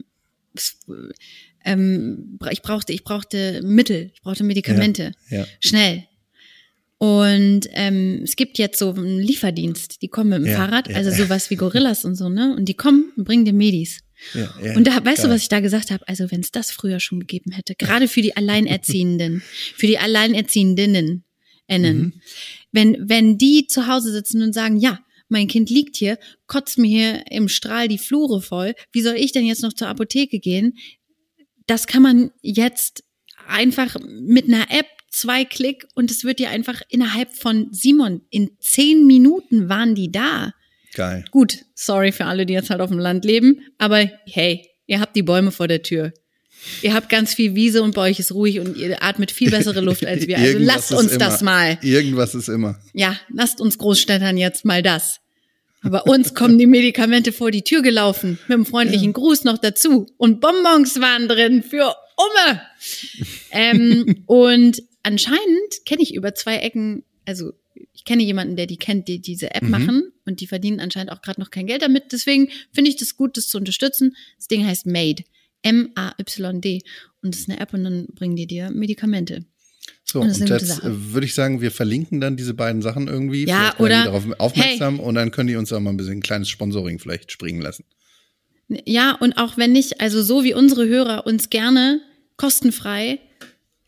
Speaker 2: ähm, ich brauchte ich brauchte Mittel, ich brauchte Medikamente
Speaker 3: ja, ja.
Speaker 2: schnell. Und ähm, es gibt jetzt so einen Lieferdienst, die kommen mit dem Fahrrad, also sowas wie [laughs] Gorillas und so, ne? Und die kommen und bringen dir Medis.
Speaker 3: Ja, ja,
Speaker 2: Und da, weißt du,
Speaker 3: geil.
Speaker 2: was ich da gesagt habe? Also, wenn es das früher schon gegeben hätte, gerade für die Alleinerziehenden, [laughs] für die Alleinerziehendinnen, innen,
Speaker 3: Mhm.
Speaker 2: wenn, wenn die zu Hause sitzen und sagen, ja, mein Kind liegt hier, kotzt mir hier im Strahl die Flure voll, wie soll ich denn jetzt noch zur Apotheke gehen? Das kann man jetzt einfach mit einer App, zwei Klick und es wird dir einfach innerhalb von Simon, in zehn Minuten waren die da.
Speaker 3: Geil.
Speaker 2: Gut, sorry für alle, die jetzt halt auf dem Land leben, aber hey, ihr habt die Bäume vor der Tür. Ihr habt ganz viel Wiese und bei euch ist ruhig und ihr atmet viel bessere Luft als wir. Also lasst uns
Speaker 3: immer.
Speaker 2: das mal.
Speaker 3: Irgendwas ist immer.
Speaker 2: Ja, lasst uns Großstädtern jetzt mal das. Aber uns kommen die Medikamente vor die Tür gelaufen, mit einem freundlichen Gruß noch dazu. Und Bonbons waren drin für Umme. ähm, und anscheinend kenne ich über zwei Ecken, also ich kenne jemanden, der die kennt, die diese App
Speaker 3: Mhm.
Speaker 2: machen und die verdienen anscheinend auch gerade noch kein Geld damit. Deswegen finde ich das gut, das zu unterstützen. Das Ding heißt Made. M-A-Y-D. Und das ist eine App und dann bringen die dir Medikamente.
Speaker 3: So,
Speaker 2: Und
Speaker 3: und jetzt äh, würde ich sagen, wir verlinken dann diese beiden Sachen irgendwie.
Speaker 2: Ja, oder-
Speaker 3: darauf aufmerksam und dann können die uns auch mal ein bisschen ein kleines Sponsoring vielleicht springen lassen.
Speaker 2: Ja, und auch wenn nicht, also so wie unsere Hörer uns gerne kostenfrei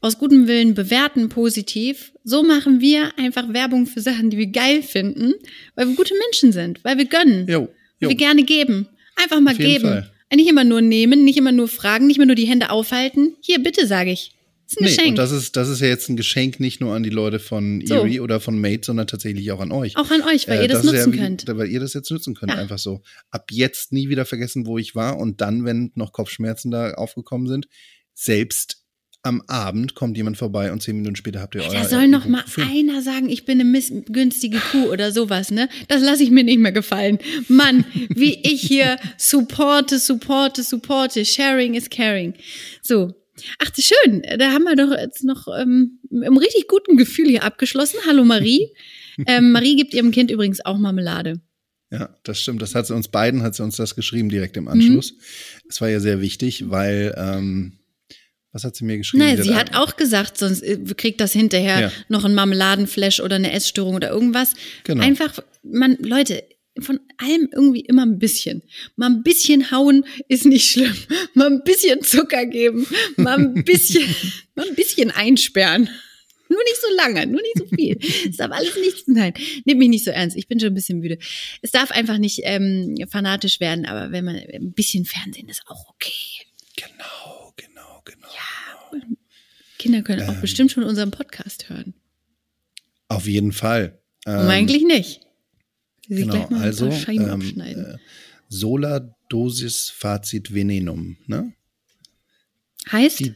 Speaker 2: aus gutem Willen bewerten positiv, so machen wir einfach Werbung für Sachen, die wir geil finden, weil wir gute Menschen sind, weil wir gönnen,
Speaker 3: Jo, jo.
Speaker 2: wir gerne geben. Einfach mal geben.
Speaker 3: Fall.
Speaker 2: Nicht immer nur nehmen, nicht immer nur fragen, nicht immer nur die Hände aufhalten. Hier, bitte, sage ich. Das ist ein
Speaker 3: Nee,
Speaker 2: Geschenk.
Speaker 3: und das ist, das ist ja jetzt ein Geschenk nicht nur an die Leute von
Speaker 2: So.
Speaker 3: Erie oder von Mate, sondern tatsächlich auch an euch.
Speaker 2: auch an euch, weil
Speaker 3: Äh,
Speaker 2: ihr das,
Speaker 3: ja
Speaker 2: nutzen
Speaker 3: wie-
Speaker 2: könnt.
Speaker 3: Weil ihr das jetzt nutzen könnt,
Speaker 2: Ja.
Speaker 3: einfach so. Ab jetzt nie wieder vergessen, wo ich war und dann, wenn noch Kopfschmerzen da aufgekommen sind, selbst am Abend kommt jemand vorbei und zehn Minuten später habt ihr euer
Speaker 2: Da soll noch mal einer sagen, ich bin eine missgünstige Kuh oder sowas, ne? Das lasse ich mir nicht mehr gefallen. Mann, wie ich hier supporte, supporte, supporte. Sharing is caring. So. Ach, das ist schön. Da haben wir doch jetzt noch ähm, im richtig guten Gefühl hier abgeschlossen. Hallo Marie. [laughs] ähm, Marie gibt ihrem Kind übrigens auch Marmelade.
Speaker 3: Ja, das stimmt. Das hat sie uns beiden, hat sie uns das geschrieben direkt
Speaker 2: Mhm.
Speaker 3: im Anschluss. Es war ja sehr wichtig, weil, ähm, was hat sie mir geschrieben?
Speaker 2: Nein, sie hat auch gesagt, sonst äh, kriegt das hinterher
Speaker 3: Ja.
Speaker 2: noch ein Marmeladenflash oder eine Essstörung oder irgendwas.
Speaker 3: Genau.
Speaker 2: Einfach, man, Leute, von allem irgendwie immer ein bisschen. Mal ein bisschen hauen ist nicht schlimm. [laughs] Mal ein bisschen Zucker geben. Mal ein [laughs] bisschen, mal ein bisschen einsperren. Nur nicht so lange, nur nicht so viel. Es darf alles nichts sein. Nehmt mich nicht so ernst. Ich bin schon ein bisschen müde. Es darf einfach nicht ähm, fanatisch werden, aber wenn man ein bisschen Fernsehen ist auch okay.
Speaker 3: Genau, genau, genau.
Speaker 2: Kinder können
Speaker 3: Ähm.
Speaker 2: auch bestimmt schon unseren Podcast hören.
Speaker 3: Auf jeden Fall. Ähm,
Speaker 2: Aber eigentlich nicht. Sie
Speaker 3: genau,
Speaker 2: gleich mal
Speaker 3: also
Speaker 2: Scheiben
Speaker 3: ähm,
Speaker 2: abschneiden.
Speaker 3: äh, Sola Dosis Fazit Venenum, ne?
Speaker 2: heißt,
Speaker 3: die-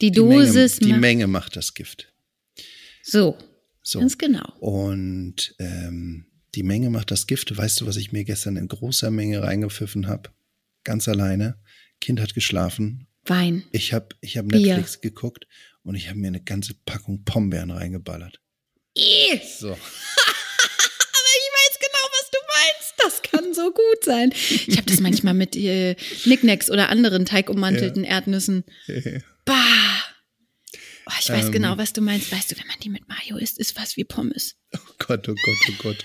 Speaker 2: die,
Speaker 3: Die Menge,
Speaker 2: Dosis
Speaker 3: die Menge macht das Gift.
Speaker 2: so,
Speaker 3: So.
Speaker 2: ganz genau.
Speaker 3: Und ähm, die Menge macht das Gift. Weißt du, was ich mir gestern in großer Menge reingepfiffen habe? Ganz alleine. Kind hat geschlafen.
Speaker 2: Wein.
Speaker 3: Ich habe ich hab
Speaker 2: Bier.
Speaker 3: Netflix geguckt und ich habe mir eine ganze Packung Pombeeren reingeballert.
Speaker 2: Ih,
Speaker 3: So. [laughs]
Speaker 2: Aber ich weiß genau, was du meinst. Das kann so gut sein. Ich habe das manchmal mit äh, Knickknacks oder anderen teigummantelten Erdnüssen. [laughs] Bah. Oh, ich weiß
Speaker 3: Ähm.
Speaker 2: genau, was du meinst. Weißt du, wenn man die mit Mayo isst, ist was wie Pommes.
Speaker 3: Oh Gott, oh Gott, oh Gott.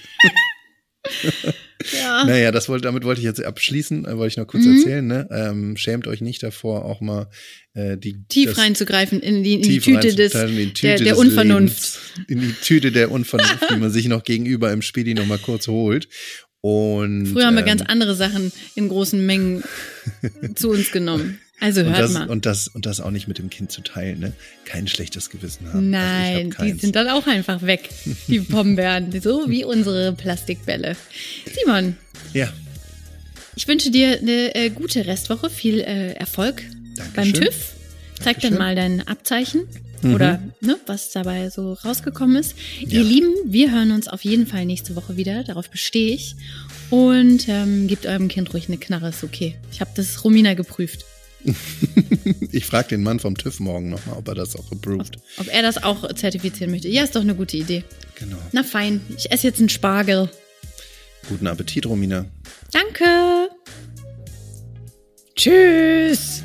Speaker 3: [laughs]
Speaker 2: Ja.
Speaker 3: Naja, das wollte, damit wollte ich jetzt abschließen, äh, wollte ich noch kurz
Speaker 2: Mhm.
Speaker 3: erzählen. Ne? Ähm, schämt euch nicht davor, auch mal äh, die
Speaker 2: Tief
Speaker 3: das-
Speaker 2: reinzugreifen in die, in die Tüte, des,
Speaker 3: in die Tüte
Speaker 2: der, der
Speaker 3: des
Speaker 2: Unvernunft.
Speaker 3: Lebens, in die Tüte der Unvernunft, die man sich noch gegenüber im Spieli noch mal kurz holt. Und
Speaker 2: Früher haben wir
Speaker 3: ähm,
Speaker 2: ganz andere Sachen in großen Mengen zu uns genommen. Also
Speaker 3: und
Speaker 2: hört
Speaker 3: das,
Speaker 2: mal.
Speaker 3: und das und das auch nicht mit dem Kind zu teilen, ne? Kein schlechtes Gewissen haben.
Speaker 2: Nein,
Speaker 3: also ich hab
Speaker 2: die sind dann auch einfach weg, die [laughs] Pombeeren, so wie unsere Plastikbälle. Simon,
Speaker 3: ja,
Speaker 2: ich wünsche dir eine äh, gute Restwoche, viel äh, Erfolg beim
Speaker 3: Dankeschön.
Speaker 2: TÜV. Zeig dann
Speaker 3: Dankeschön.
Speaker 2: mal dein Abzeichen
Speaker 3: Mhm.
Speaker 2: oder ne, was dabei so rausgekommen ist.
Speaker 3: Ja.
Speaker 2: Ihr Lieben, wir hören uns auf jeden Fall nächste Woche wieder, darauf bestehe ich. Und ähm, gebt eurem Kind ruhig eine Knarre, ist okay. Ich habe das Romina geprüft. [laughs]
Speaker 3: ich frage den Mann vom TÜV morgen nochmal, ob er das auch approved.
Speaker 2: Ob er das auch zertifizieren möchte. Ja, ist doch eine gute Idee.
Speaker 3: Genau.
Speaker 2: Na fein, ich esse jetzt einen Spargel.
Speaker 3: Guten Appetit, Romina.
Speaker 2: Danke. Tschüss.